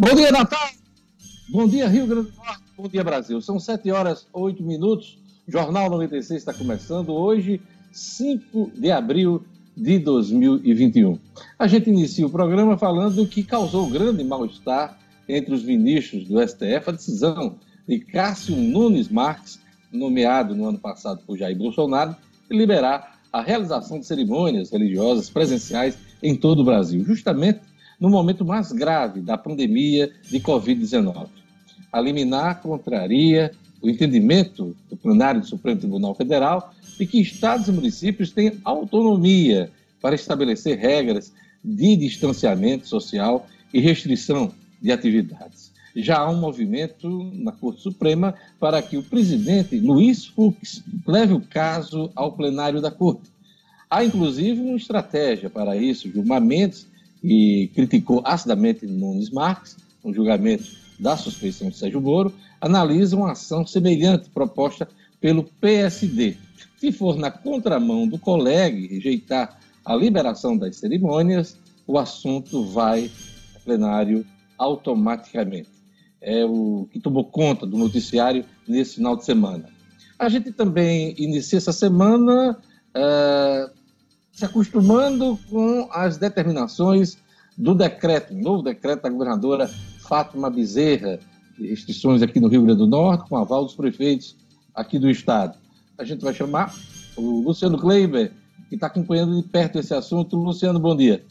Bom dia, Natal! Bom dia, Rio Grande do Norte. Bom dia, Brasil. São 7 horas 8 minutos. Jornal 96 está começando hoje, 5 de abril de 2021. A gente inicia o programa falando que causou grande mal-estar entre os ministros do STF a decisão de Cássio Nunes Marques, nomeado no ano passado por Jair Bolsonaro, de liberar a realização de cerimônias religiosas presenciais em todo o Brasil, justamente no momento mais grave da pandemia de Covid-19. A liminar contraria o entendimento do plenário do Supremo Tribunal Federal de que estados e municípios têm autonomia para estabelecer regras de distanciamento social e restrição de atividades. Já há um movimento na Corte Suprema para que o presidente Luiz Fux leve o caso ao plenário da Corte. Há, inclusive, uma estratégia para isso. Gilmar Mendes, que criticou acidamente Nunes Marques, no julgamento da suspeição de Sérgio Moro, analisa uma ação semelhante proposta pelo PSD. Se for na contramão do colega e rejeitar a liberação das cerimônias, o assunto vai ao plenário automaticamente. É o que tomou conta do noticiário nesse final de semana. A gente também inicia essa semana uh, se acostumando com as determinações do decreto, novo decreto da governadora Fátima Bezerra, restrições aqui no Rio Grande do Norte, com aval dos prefeitos aqui do estado. A gente vai chamar o Luciano Kleiber, que está acompanhando de perto esse assunto. Luciano, bom dia.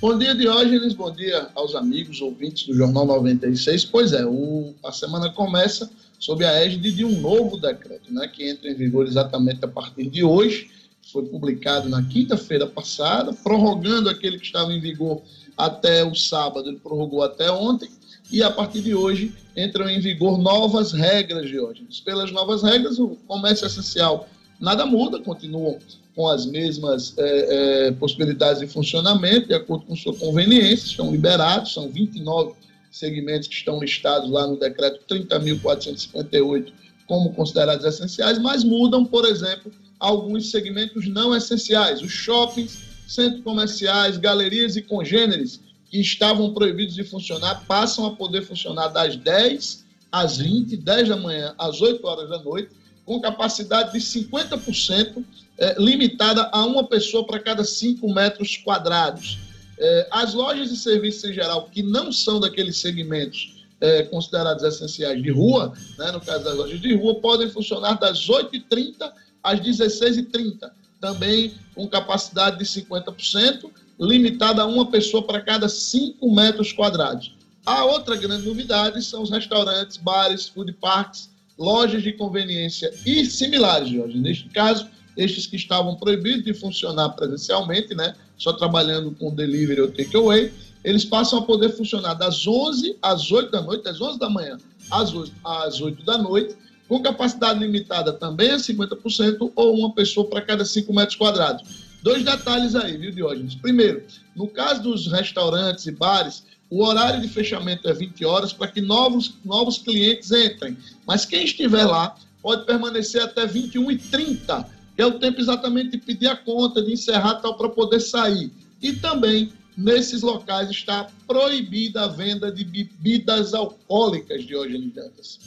Bom dia, Diógenes. Bom dia aos amigos, ouvintes do Jornal 96. Pois é, o, a semana começa sob a égide de um novo decreto, né, que entra em vigor exatamente a partir de hoje. Foi publicado na quinta-feira passada, prorrogando aquele que estava em vigor até o sábado, ele prorrogou até ontem, e a partir de hoje entram em vigor novas regras, Diógenes. Pelas novas regras, o comércio essencial nada muda, continuam com as mesmas é, é, possibilidades de funcionamento, de acordo com sua conveniência, estão liberados, são 29 segmentos que estão listados lá no decreto 30.458 como considerados essenciais, mas mudam, por exemplo, alguns segmentos não essenciais, os shoppings, centros comerciais, galerias e congêneres, que estavam proibidos de funcionar, passam a poder funcionar das 10 às 20, 10 da manhã às 8 horas da noite, com capacidade de 50%, é, limitada a uma pessoa para cada 5 metros quadrados. É, as lojas de serviços em geral, que não são daqueles segmentos é, considerados essenciais de rua, né, no caso das lojas de rua, podem funcionar das 8h30 às 16h30, também com capacidade de 50%, limitada a uma pessoa para cada 5 metros quadrados. A outra grande novidade são os restaurantes, bares, food parks, lojas de conveniência e similares, Jorge. Neste caso, estes que estavam proibidos de funcionar presencialmente, né, só trabalhando com delivery ou takeaway, eles passam a poder funcionar das 11 às 8 da noite, das 11 da manhã às 8, às 8 da noite, com capacidade limitada também a 50% ou uma pessoa para cada 5 metros quadrados. Dois detalhes aí, viu, Diógenes? Primeiro, no caso dos restaurantes e bares, o horário de fechamento é 20 horas para que novos, novos clientes entrem. Mas quem estiver lá pode permanecer até 21 e 30, que é o tempo exatamente de pedir a conta, de encerrar tal para poder sair. E também nesses locais está proibida a venda de bebidas alcoólicas de hoje Dantas.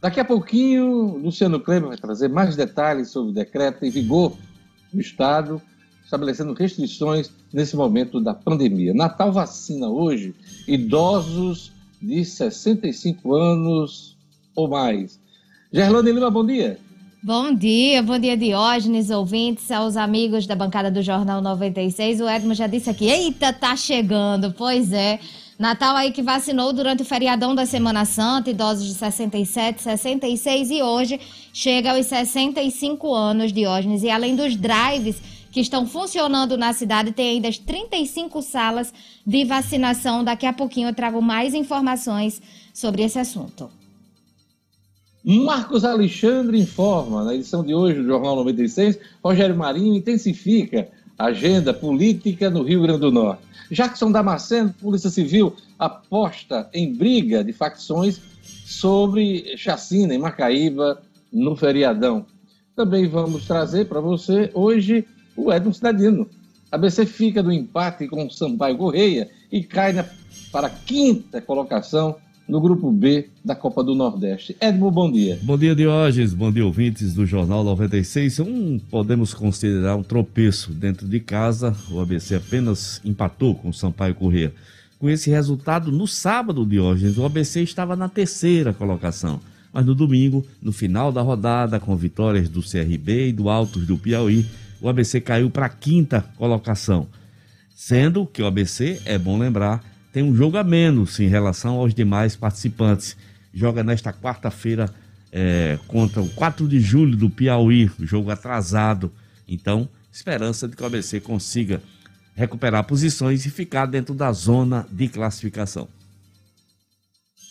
Daqui a pouquinho, Luciano Kleber vai trazer mais detalhes sobre o decreto em vigor no Estado estabelecendo restrições nesse momento da pandemia. Natal vacina hoje idosos de 65 anos ou mais. Gerlane Lima, bom dia. Bom dia, bom dia Diógenes, ouvintes, aos amigos da bancada do Jornal 96. O Edmo já disse aqui, eita, tá chegando, pois é. Natal aí que vacinou durante o feriadão da Semana Santa, idosos de 67, 66 e hoje chega aos 65 anos, Diógenes. E além dos drives que estão funcionando na cidade. Tem ainda as 35 salas de vacinação. Daqui a pouquinho eu trago mais informações sobre esse assunto. Marcos Alexandre informa, na edição de hoje do Jornal 96, Rogério Marinho intensifica a agenda política no Rio Grande do Norte. Jackson Damasceno, Polícia Civil, aposta em briga de facções sobre chacina em Macaíba no feriadão. Também vamos trazer para você hoje o Edson Cidadino. A BC fica do empate com o Sampaio Correia e cai na para a quinta colocação no grupo B da Copa do Nordeste. Edmo, bom dia. Bom dia, Diógenes. Bom dia, ouvintes do Jornal 96. Um, podemos considerar um tropeço dentro de casa. O ABC apenas empatou com o Sampaio Corrêa. Com esse resultado, no sábado, Diógenes, o ABC estava na terceira colocação. Mas no domingo, no final da rodada, com vitórias do CRB e do Altos do Piauí, o ABC caiu para a quinta colocação. Sendo que o ABC, é bom lembrar, tem um jogo a menos em relação aos demais participantes. Joga nesta quarta-feira é, contra o 4 de julho do Piauí, jogo atrasado. Então, esperança de que o ABC consiga recuperar posições e ficar dentro da zona de classificação.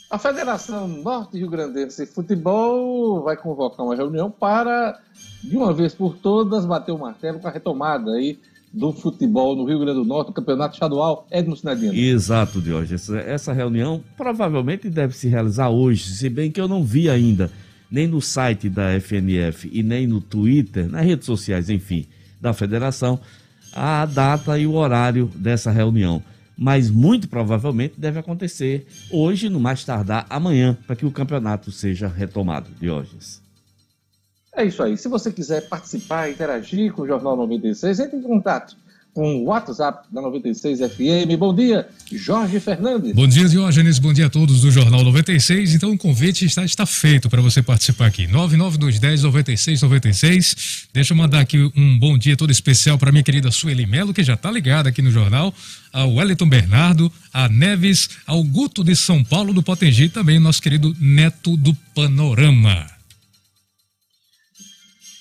A Federação Norte Rio Grandense de Futebol vai convocar uma reunião para, de uma vez por todas, bater o martelo com a retomada aí do futebol no Rio Grande do Norte, o campeonato estadual Edmo Sinadino. Exato. Essa, essa reunião provavelmente deve se realizar hoje, se bem que eu não vi ainda, nem no site da FNF e nem no Twitter, nas redes sociais, enfim, da federação, a data e o horário dessa reunião. Mas muito provavelmente deve acontecer hoje, no mais tardar amanhã, para que o campeonato seja retomado, Diógenes. É isso aí. Se você quiser participar, interagir com o Jornal 96, entre em contato com o WhatsApp da 96 FM. Bom dia, Jorge Fernandes. Bom dia, Diógenes. Bom dia a todos do Jornal 96. Então o convite está, está feito para você participar aqui. 99210 9696. Deixa eu mandar aqui um bom dia todo especial para minha querida Sueli Melo, que já está ligada aqui no jornal, ao Wellington Bernardo, a Neves, ao Guto de São Paulo do Potengi também nosso querido Neto do Panorama.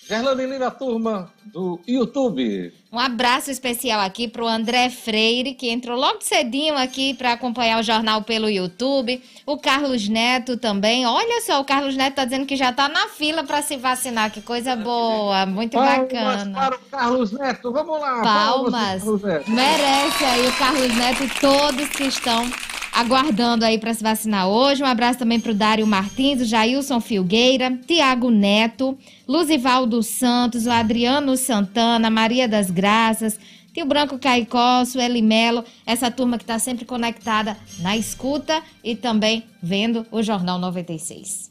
Gerlane Lima, turma do YouTube. Um abraço especial aqui para o André Freire, que entrou logo cedinho aqui para acompanhar o jornal pelo YouTube. O Carlos Neto também. Olha só, o Carlos Neto está dizendo que já está na fila para se vacinar. Que coisa boa, muito Palmas bacana. para o Carlos Neto. Vamos lá. Palmas. Carlos Neto. Merece aí o Carlos Neto e todos que estão aguardando aí para se vacinar hoje. Um abraço também para o Dário Martins, o Jailson Filgueira, Tiago Neto, Luzivaldo Santos, o Adriano Santana, Maria das Graças, Tio Branco Caicó, Sueli Melo, essa turma que está sempre conectada na escuta e também vendo o Jornal 96.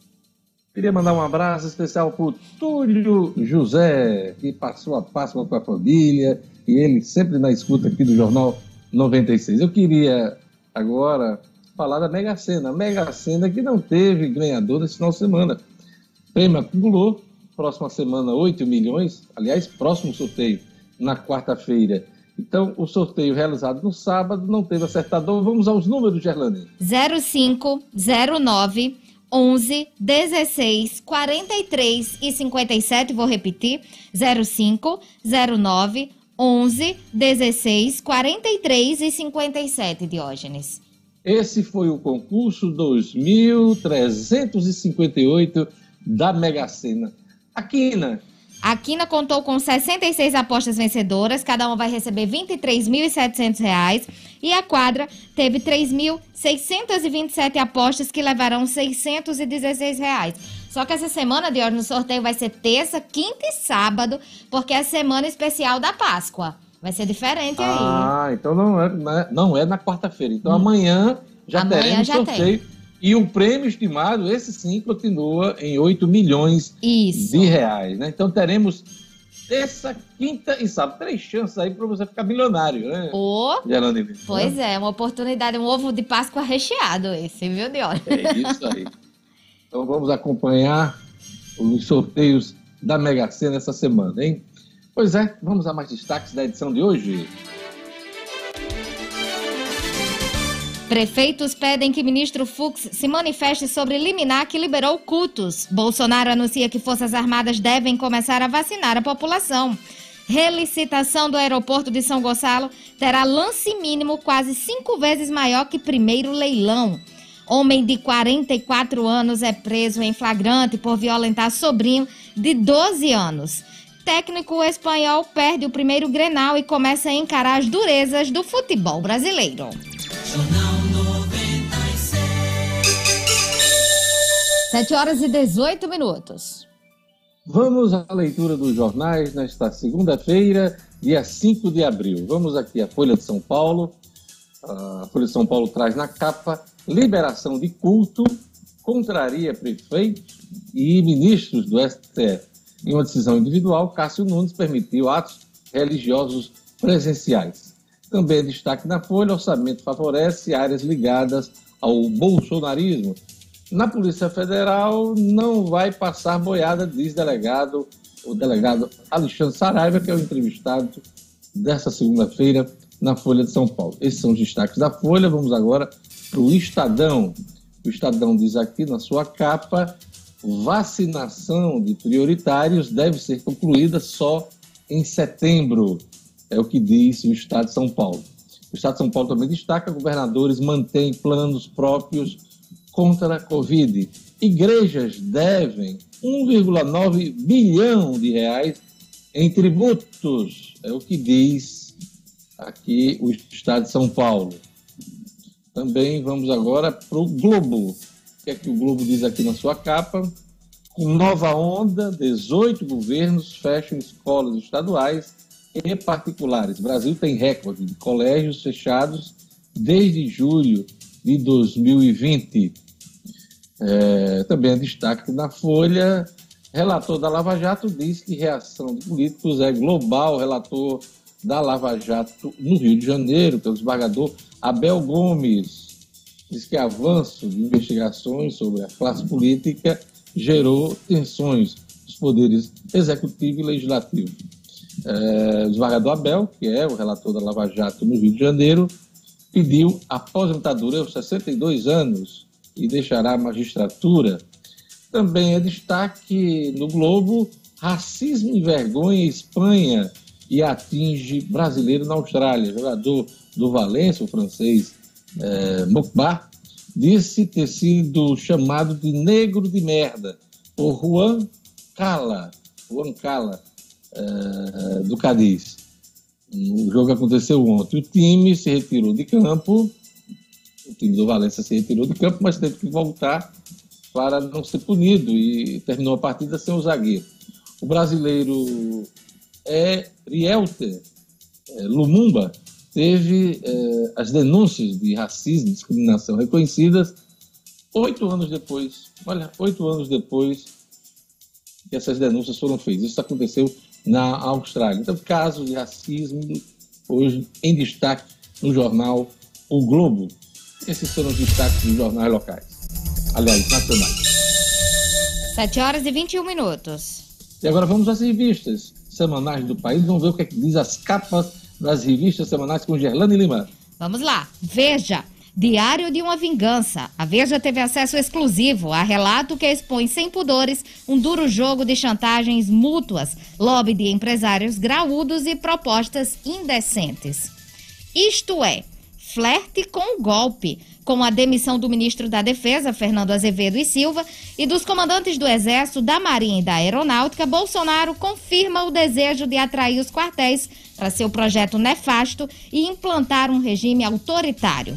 Queria mandar um abraço especial para o Túlio José, que passou a Páscoa com a família e ele sempre na escuta aqui do Jornal 96. Eu queria agora falar da Mega Sena. Mega Sena que não teve ganhador nesse final de semana. Prêmio acumulou, próxima semana 8 milhões, aliás, próximo sorteio na quarta-feira. Então, o sorteio realizado no sábado não teve acertador. Vamos aos números, Gerlane. 05, 09, 11, 16, 43 e 57, vou repetir. 05, 09, 11, 16, 43 e 57, Diógenes. Esse foi o concurso 2358 da Mega Sena. A Quina, A Quina contou com 66 apostas vencedoras, cada uma vai receber 23.700 reais, e a quadra teve 3.627 apostas que levarão 616 reais. Só que essa semana de hoje no sorteio vai ser terça, quinta e sábado, porque é a semana especial da Páscoa. Vai ser diferente aí. Ah, então não é, não é- não é na quarta-feira. Então amanhã já Hum. Amanhã teremos já sorteio. E o prêmio estimado, esse sim, continua em 8 milhões Isso. de reais. Né? Então teremos terça, quinta e sábado. Três chances aí para você ficar milionário, né? Geraldo Lima? pois é, uma oportunidade, um ovo de Páscoa recheado esse, viu, Diógenes? É isso aí. Então vamos acompanhar os sorteios da Mega Sena essa semana, hein? Pois é, vamos a mais destaques da edição de hoje. Prefeitos pedem que ministro Fux se manifeste sobre liminar que liberou cultos. Bolsonaro anuncia que Forças Armadas devem começar a vacinar a população. Relicitação do aeroporto de São Gonçalo terá lance mínimo quase cinco vezes maior que primeiro leilão. Homem de 44 anos é preso em flagrante por violentar sobrinho de 12 anos. Técnico espanhol perde o primeiro Grenal e começa a encarar as durezas do futebol brasileiro. Jornal 96. 7 horas e 18 minutos. Vamos à leitura dos jornais nesta segunda-feira, dia 5 de abril. Vamos aqui à Folha de São Paulo. A Folha de São Paulo traz na capa liberação de culto contraria prefeitos e ministros do STF. Em uma decisão individual, Cássio Nunes permitiu atos religiosos presenciais. Também destaque na Folha, orçamento favorece áreas ligadas ao bolsonarismo. Na Polícia Federal não vai passar boiada, diz delegado, o delegado Alexandre Saraiva, que é o entrevistado dessa segunda-feira na Folha de São Paulo. Esses são os destaques da Folha. Vamos agora o Estadão. O Estadão diz aqui na sua capa: vacinação de prioritários deve ser concluída só em setembro. É o que diz o Estado de São Paulo. O Estado de São Paulo também destaca: governadores mantêm planos próprios contra a Covid. Igrejas devem 1,9 bilhão de reais em tributos. É o que diz aqui o Estado de São Paulo. Também vamos agora para o Globo. O que é que o Globo diz aqui na sua capa? Com nova onda, 18 governos fecham escolas estaduais e particulares. O Brasil tem recorde de colégios fechados desde julho de 2020. É, também é destaque na Folha. Relator da Lava Jato diz que reação de políticos é global. Relator da Lava Jato no Rio de Janeiro, pelo desembargador Abel Gomes, diz que avanço de investigações sobre a classe política gerou tensões dos poderes executivo e legislativo. É, o desembargador Abel, que é o relator da Lava Jato no Rio de Janeiro, pediu aposentadoria aos 62 anos e deixará a magistratura. Também é destaque no Globo: racismo e vergonha em Espanha e atinge brasileiro na Austrália. Jogador do Valência, o francês é, disse ter sido chamado de negro de merda por Juan Cala, Juan Cala, é, do Cadiz. O jogo aconteceu ontem. O time se retirou de campo, o time do Valência se retirou de campo, mas teve que voltar para não ser punido e terminou a partida sem o zagueiro. O brasileiro é Rielter é, Lumumba teve é, as denúncias de racismo e discriminação reconhecidas oito anos depois. Olha, oito anos depois que essas denúncias foram feitas. Isso aconteceu na Austrália. Então, casos de racismo hoje em destaque no jornal O Globo. Esses foram os destaques dos jornais locais. Aliás, nacionais. 7 horas e 21 minutos. E agora vamos às revistas semanais do país. Vamos ver o que, é que diz as capas das revistas semanais com Gerlane Lima. Vamos lá. Veja. Diário de uma Vingança. A Veja teve acesso exclusivo a relato que expõe sem pudores um duro jogo de chantagens mútuas, lobby de empresários graúdos e propostas indecentes. Isto é, flerte com golpe, com a demissão do ministro da Defesa, Fernando Azevedo e Silva, e dos comandantes do Exército, da Marinha e da Aeronáutica, Bolsonaro confirma o desejo de atrair os quartéis para seu projeto nefasto e implantar um regime autoritário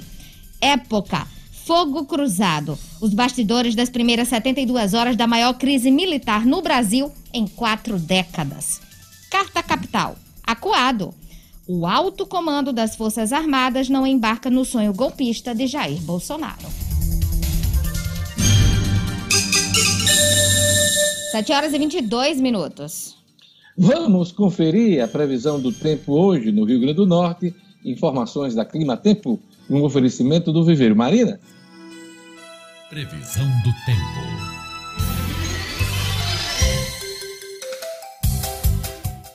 época. Fogo Cruzado. Os bastidores das primeiras 72 horas da maior crise militar no Brasil em quatro décadas. Carta Capital. Acuado. O alto comando das Forças Armadas não embarca no sonho golpista de Jair Bolsonaro. 7 horas e 22 minutos. Vamos conferir a previsão do tempo hoje no Rio Grande do Norte. Informações da Clima Tempo um oferecimento do Viveiro Marina. Previsão do tempo.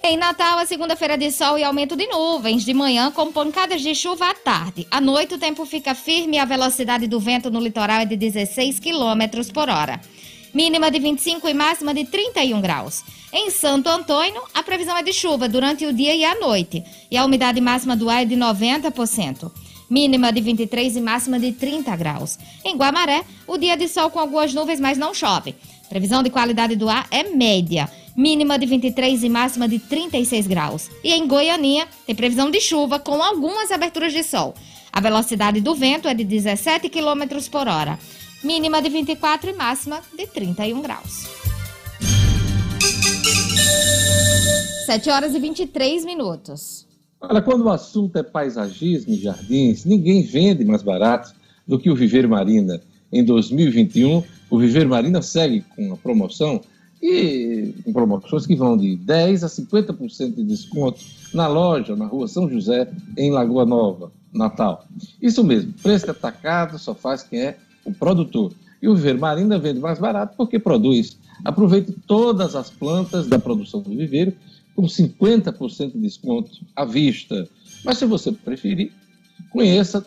Em Natal, a segunda-feira de sol e aumento de nuvens de manhã, com pancadas de chuva à tarde. À noite, o tempo fica firme e a velocidade do vento no litoral é de 16 km por hora. Mínima de 25 e máxima de 31 graus. Em Santo Antônio, a previsão é de chuva durante o dia e a noite. E a umidade máxima do ar é de 90% mínima de 23 e máxima de 30 graus. Em Guamaré, o dia de sol com algumas nuvens, mas não chove. Previsão de qualidade do ar é média, mínima de 23 e máxima de 36 graus. E em Goianinha, tem previsão de chuva com algumas aberturas de sol. A velocidade do vento é de 17 km por hora, mínima de 24 e máxima de 31 graus. 7 horas e 23 minutos. Olha, quando o assunto é paisagismo e jardins, ninguém vende mais barato do que o Viveiro Marina. Em 2021, o Viveiro Marina segue com a promoção e com promoções que vão de 10% a 50% de desconto na loja, na rua São José, em Lagoa Nova, Natal. Isso mesmo, preço atacado só faz quem é o produtor. E o Viveiro Marina vende mais barato porque produz. Aproveite todas as plantas da produção do viveiro com 50% de desconto à vista. Mas se você preferir, conheça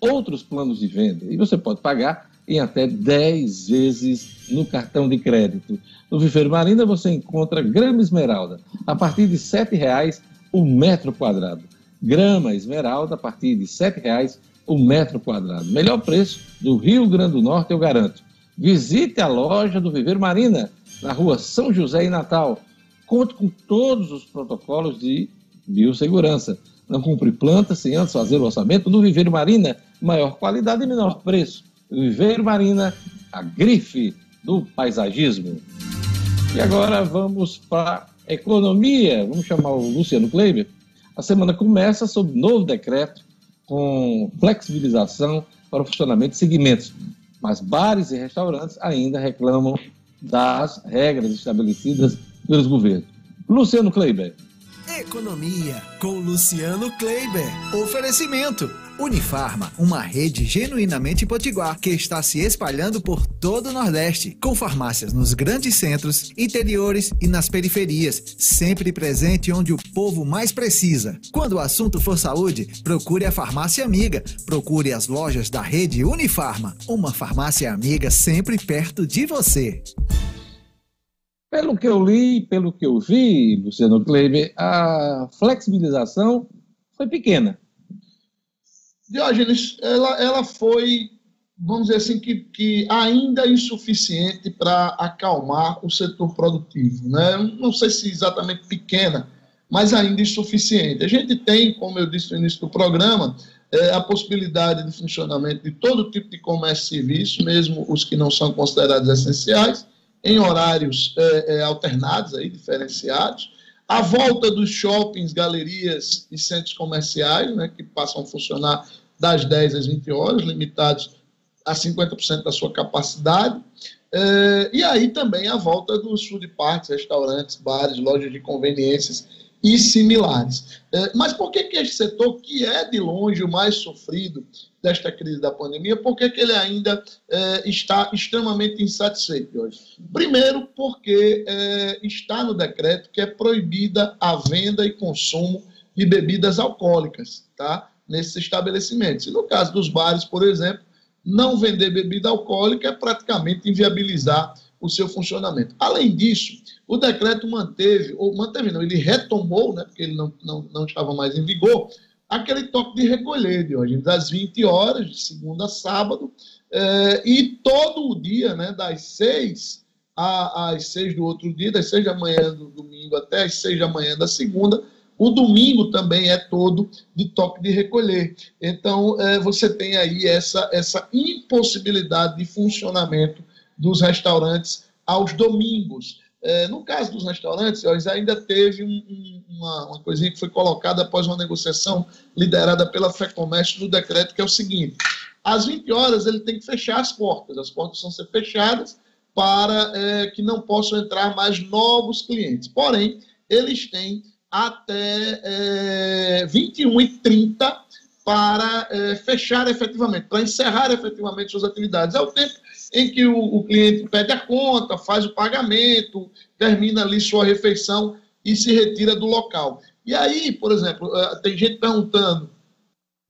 outros planos de venda e você pode pagar em até 10 vezes no cartão de crédito. No Viveiro Marina você encontra grama esmeralda a partir de R$ 7,00 o metro quadrado. Grama esmeralda a partir de R$ 7,00 o metro quadrado. Melhor preço do Rio Grande do Norte, eu garanto. Visite a loja do Viveiro Marina, na rua São José, em Natal. Conte com todos os protocolos de biossegurança. Não cumpre planta sem antes fazer o orçamento do Viveiro Marina, maior qualidade e menor preço. Viveiro Marina, a grife do paisagismo. E agora vamos para economia. Vamos chamar o Luciano Kleiber. A semana começa sob novo decreto com flexibilização para o funcionamento de segmentos. Mas bares e restaurantes ainda reclamam das regras estabelecidas pelos governos. Luciano Kleiber. Economia com Luciano Kleiber. Oferecimento. Unifarma, uma rede genuinamente potiguar que está se espalhando por todo o Nordeste, com farmácias nos grandes centros, interiores e nas periferias, sempre presente onde o povo mais precisa. Quando o assunto for saúde, procure a farmácia amiga, procure as lojas da rede Unifarma, uma farmácia amiga sempre perto de você. Pelo que eu li, pelo que eu vi, Luciano Kleiber, a flexibilização foi pequena. Diógenes, ela, ela foi, vamos dizer assim, que, que ainda insuficiente para acalmar o setor produtivo. Né? Não sei se exatamente pequena, mas ainda insuficiente. A gente tem, como eu disse no início do programa, é, a possibilidade de funcionamento de todo tipo de comércio e serviço, mesmo os que não são considerados essenciais, em horários é, é, alternados, aí, diferenciados. A volta dos shoppings, galerias e centros comerciais, né, que passam a funcionar das 10 às 20 horas, limitados a 50% da sua capacidade. É, e aí também a volta dos food parks, restaurantes, bares, lojas de conveniências e similares. É, mas por que, que este setor, que é de longe o mais sofrido desta crise da pandemia, por que, que ele ainda é, está extremamente insatisfeito hoje? Primeiro, porque é, está no decreto que é proibida a venda e consumo de bebidas alcoólicas, tá? Nesses estabelecimentos. E no caso dos bares, por exemplo, não vender bebida alcoólica é praticamente inviabilizar o seu funcionamento. Além disso, o decreto manteve, ou manteve não, ele retomou, né, porque ele não, não, não estava mais em vigor, aquele toque de recolher de hoje, das 20 horas, de segunda a sábado, eh, e todo o dia, né, das 6 às 6 do outro dia, das 6 da manhã do domingo até as 6 da manhã da segunda, o domingo também é todo de toque de recolher. Então, eh, você tem aí essa, essa impossibilidade de funcionamento dos restaurantes aos domingos. É, no caso dos restaurantes, ainda teve um, um, uma, uma coisinha que foi colocada após uma negociação liderada pela FEComércio no decreto, que é o seguinte: às 20 horas ele tem que fechar as portas, as portas vão ser fechadas para é, que não possam entrar mais novos clientes. Porém, eles têm até é, 21 e 30 para é, fechar efetivamente, para encerrar efetivamente suas atividades. É o tempo em que o, o, cliente pede a conta, faz o pagamento, termina ali sua refeição e se retira do local. E aí, por exemplo, eh, tem gente perguntando,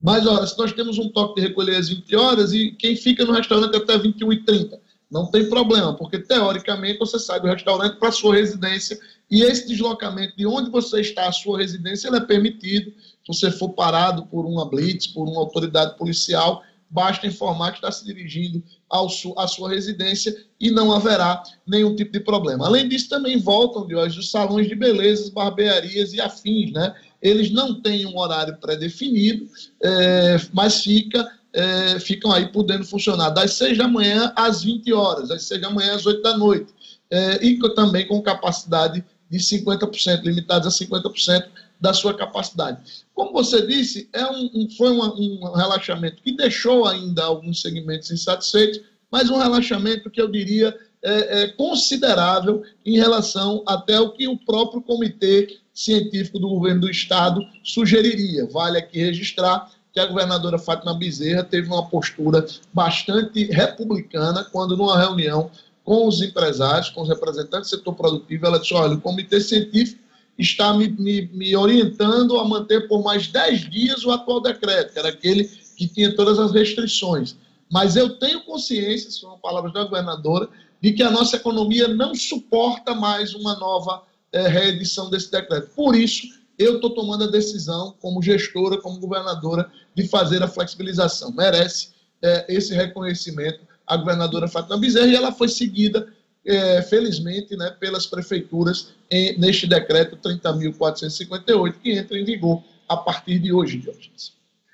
mas olha, se nós temos um toque de recolher às 20 horas e quem fica no restaurante até 21 e 30 não tem problema, porque teoricamente você sai do restaurante para sua residência e esse deslocamento de onde você está à sua residência ele é permitido. Se você for parado por uma blitz, por uma autoridade policial, basta informar que está se dirigindo ao su, à sua residência e não haverá nenhum tipo de problema. Além disso, também voltam de hoje os salões de belezas, barbearias e afins, né? Eles não têm um horário pré-definido, é, mas fica, é, ficam aí podendo funcionar das 6 da manhã às 20 horas, das 6 da manhã às 8 da noite, é, e também com capacidade de 50%, limitados a 50% da sua capacidade. Como você disse, é um, um foi uma, um relaxamento que deixou ainda alguns segmentos insatisfeitos, mas um relaxamento que eu diria é, é, considerável em relação até o que o próprio comitê científico do governo do estado sugeriria. Vale aqui registrar que a governadora Fátima Bezerra teve uma postura bastante republicana quando, numa reunião com os empresários, com os representantes do setor produtivo, ela disse: olha, o comitê científico está me, me, me orientando a manter por mais 10 dias o atual decreto, que era aquele que tinha todas as restrições. Mas eu tenho consciência, são palavras da governadora, de que a nossa economia não suporta mais uma nova é, reedição desse decreto. Por isso, eu estou tomando a decisão, como gestora, como governadora, de fazer a flexibilização. Merece é, esse reconhecimento a governadora Fátima Bezerra e ela foi seguida, é, felizmente, né, pelas prefeituras em, neste decreto 30.458, que entra em vigor a partir de hoje, Diógenes.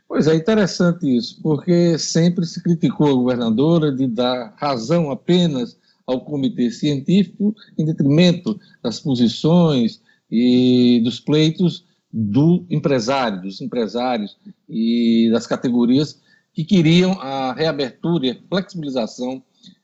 Pois é, interessante isso, porque sempre se criticou a governadora de dar razão apenas ao comitê científico em detrimento das posições e dos pleitos do empresário, dos empresários e das categorias que queriam a reabertura e a flexibilização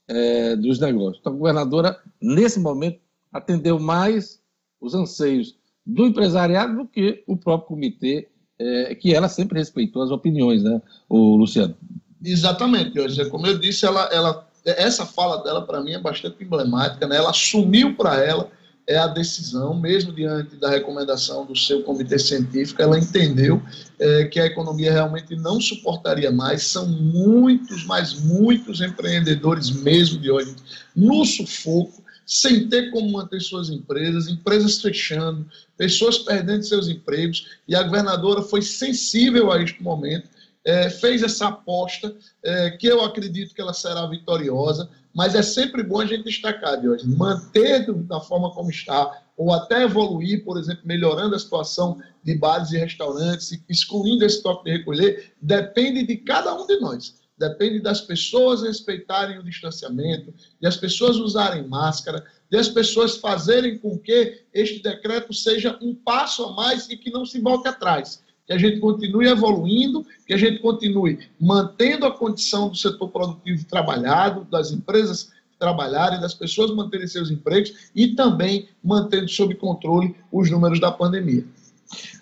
é, dos negócios. Então, a governadora, nesse momento, atendeu mais os anseios do empresariado do que o próprio comitê, é, que ela sempre respeitou as opiniões, né, o Luciano? Exatamente, Hoje, como eu disse, ela, ela essa fala dela, para mim, é bastante emblemática. Né? Ela assumiu para ela é a decisão, mesmo diante da recomendação do seu comitê científico, ela entendeu é, que a economia realmente não suportaria mais. São muitos, mas muitos empreendedores mesmo de hoje no sufoco, sem ter como manter suas empresas, empresas fechando, pessoas perdendo seus empregos, e a governadora foi sensível a este momento é, fez essa aposta, é, que eu acredito que ela será vitoriosa, mas é sempre bom a gente destacar, de hoje, manter da forma como está, ou até evoluir, por exemplo, melhorando a situação de bares e restaurantes, excluindo esse toque de recolher, depende de cada um de nós. Depende das pessoas respeitarem o distanciamento, de as pessoas usarem máscara, de as pessoas fazerem com que este decreto seja um passo a mais e que não se volte atrás que a gente continue evoluindo, que a gente continue mantendo a condição do setor produtivo trabalhado, das empresas trabalharem, das pessoas manterem seus empregos e também mantendo sob controle os números da pandemia.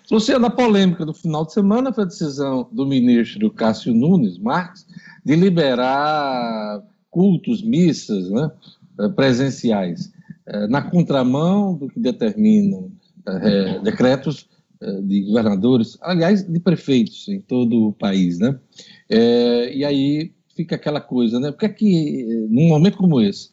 Luciana, a polêmica do final de semana foi a decisão do ministro Cássio Nunes Marques de liberar cultos, missas né, eh, presenciais, eh, na contramão do que determinam é, decretos de governadores, aliás, de prefeitos em todo o país, né? É, e aí fica aquela coisa, né? Porque que, num momento como esse,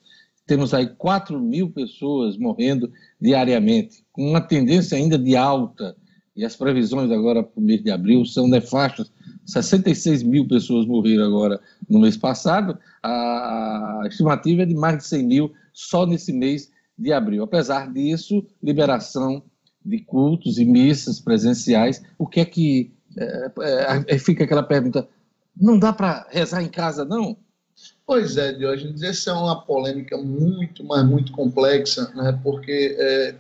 temos aí 4 mil pessoas morrendo diariamente, com uma tendência ainda de alta, e as previsões agora para o mês de abril são nefastas. 66 mil pessoas morreram agora no mês passado, a estimativa é de mais de 100 mil só nesse mês de abril. Apesar disso, liberação de cultos e missas presenciais, o que é que. É, é, fica aquela pergunta: não dá para rezar em casa, não? Pois é, Diógenes, essa é uma polêmica muito, mas muito complexa, né? porque é,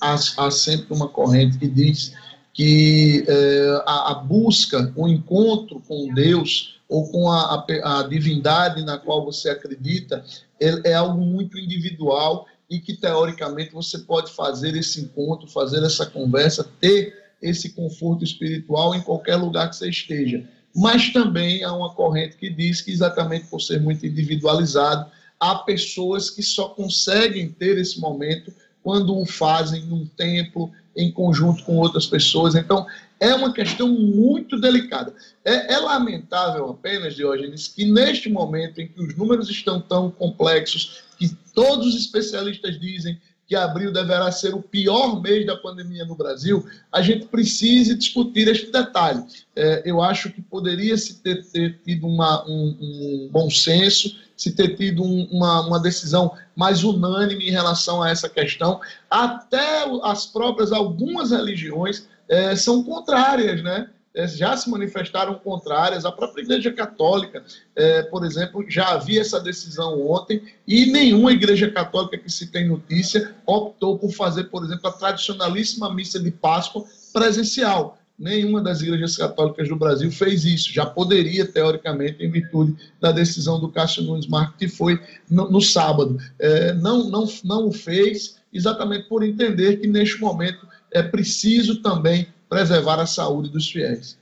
há, há, sempre uma corrente que diz que é, a, a, busca, o encontro com Deus ou com a, a, a divindade na qual você acredita é, é algo muito individual e que teoricamente você pode fazer esse encontro, fazer essa conversa, ter esse conforto espiritual em qualquer lugar que você esteja. Mas também há uma corrente que diz que exatamente por ser muito individualizado, há pessoas que só conseguem ter esse momento quando o fazem num templo, em conjunto com outras pessoas. Então, é uma questão muito delicada. É, é, lamentável apenas, Diógenes, que neste momento em que os números estão tão complexos, que todos os especialistas dizem que abril deverá ser o pior mês da pandemia no Brasil, a gente precise discutir este detalhe. É, eu acho que poderia se ter, ter tido uma, um, um, bom senso, se ter tido um, uma, uma decisão mais unânime em relação a essa questão. Até as próprias, algumas religiões é, são contrárias, né? É, já se manifestaram contrárias. A própria Igreja Católica, é, por exemplo, já havia essa decisão ontem e nenhuma Igreja Católica que se tem notícia optou por fazer, por exemplo, a tradicionalíssima missa de Páscoa presencial. nenhuma das igrejas católicas do Brasil fez isso. Já poderia, teoricamente, em virtude da decisão do Cássio Nunes Marques, que foi no, no sábado. É, não, não, não o fez, exatamente por entender que, neste momento, é preciso também preservar a saúde dos fiéis.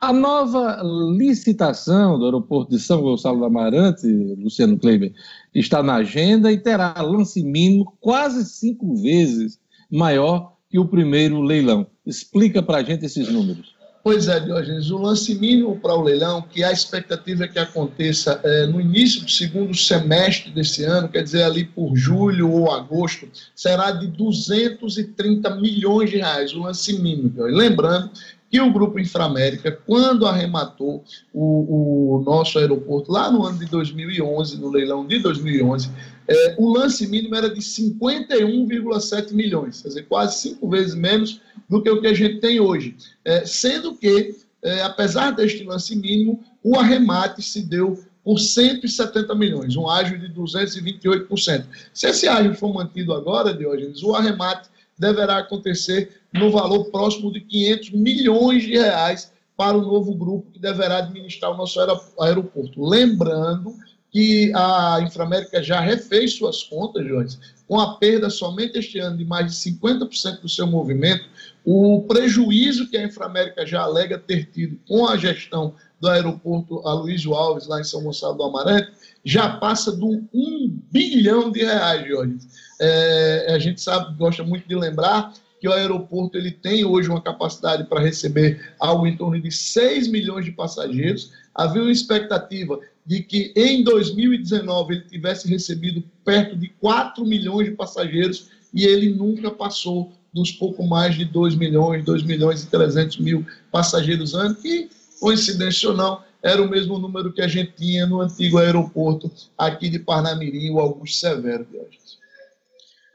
A nova licitação do aeroporto de São Gonçalo do Amarante, Luciano Kleiber, está na agenda e terá lance mínimo quase cinco vezes maior que o primeiro leilão. Explica para a gente esses números. Pois é, Diógenes, o lance mínimo para o leilão, que a expectativa é que aconteça é, no início do segundo semestre desse ano, quer dizer, ali por julho ou agosto, será de 230 milhões de reais, o lance mínimo. Lembrando que o Grupo Inframérica, quando arrematou o, o, nosso aeroporto lá no ano de 2011, no leilão de 2011, é, o lance mínimo era de 51,7 milhões, quer dizer, quase cinco vezes menos do que o que a gente tem hoje. É, sendo que, é, apesar deste lance mínimo, o arremate se deu por 170 milhões, um ágio de 228%. Se esse ágio for mantido agora, Diógenes, o arremate deverá acontecer no valor próximo de 500 milhões de reais para o novo grupo que deverá administrar o nosso aeroporto. Lembrando que a Inframérica já refez suas contas, Jorge, com a perda somente este ano de mais de 50% do seu movimento, o prejuízo que a Inframérica já alega ter tido com a gestão do aeroporto Aloysio Alves, lá em São Gonçalo do Amarante, já passa do 1 bilhão de reais, Jorge. É, a gente sabe, gosta muito de lembrar que o aeroporto ele tem hoje uma capacidade para receber algo em torno de 6 milhões de passageiros. Havia uma expectativa de que em 2019 ele tivesse recebido perto de 4 milhões de passageiros e ele nunca passou dos pouco mais de 2 milhões, 2 milhões e 300 mil passageiros ano, que, coincidência ou não, era o mesmo número que a gente tinha no antigo aeroporto aqui de Parnamirim, o Augusto Severo.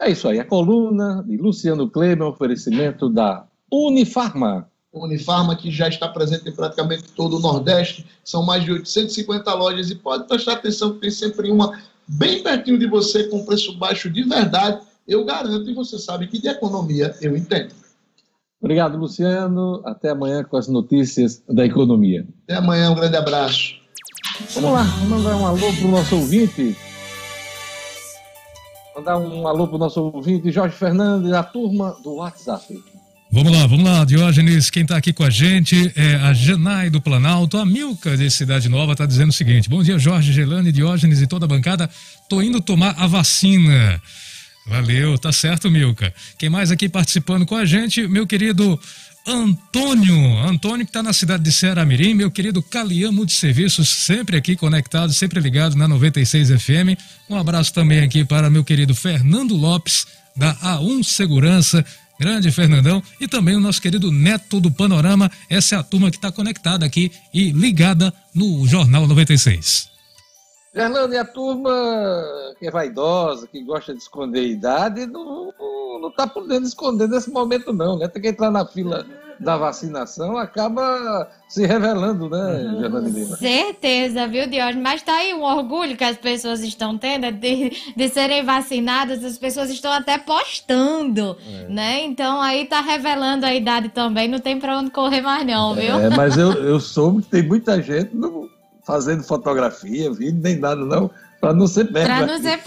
É isso aí, a coluna de Luciano Kleber, oferecimento da Unifarma. Unifarma, que já está presente em praticamente todo o Nordeste, são mais de 850 lojas e pode prestar atenção que tem sempre uma bem pertinho de você com preço baixo de verdade. Eu garanto e você sabe que de economia eu entendo. Obrigado, Luciano. Até amanhã com as notícias da economia. Até amanhã, um grande abraço. Vamos lá, mandar um alô para o nosso ouvinte. Mandar um alô para o nosso ouvinte, Jorge Fernandes, da turma do WhatsApp. Vamos lá, vamos lá, Diógenes. Quem está aqui com a gente é a Janai do Planalto. A Milka de Cidade Nova está dizendo o seguinte: Bom dia, Jorge, Gelane, Diógenes e toda a bancada. Tô indo tomar a vacina. Valeu, tá certo, Milka. Quem mais aqui participando com a gente? Meu querido Antônio. Antônio que está na cidade de Ceará-Mirim. Meu querido Caliamo de Serviços, sempre aqui conectado, sempre ligado na 96 FM. Um abraço também aqui para meu querido Fernando Lopes, da A1 Segurança Grande Fernandão e também o nosso querido Neto do Panorama. Essa é a turma que está conectada aqui e ligada no Jornal 96. Fernando, e a turma que é vaidosa, que gosta de esconder idade, não, não tá podendo esconder nesse momento, não, né? Tem que entrar na fila da vacinação, acaba se revelando, né, Gerlane Lima? Certeza, viu, Diógenes? Mas tá aí um orgulho que as pessoas estão tendo de, de serem vacinadas, as pessoas estão até postando, é. né? Então aí tá revelando a idade também, não tem pra onde correr mais não, viu? É, mas eu, eu soube que tem muita gente no, fazendo fotografia, vídeo, nem nada não, para não ser perto. Pra não ser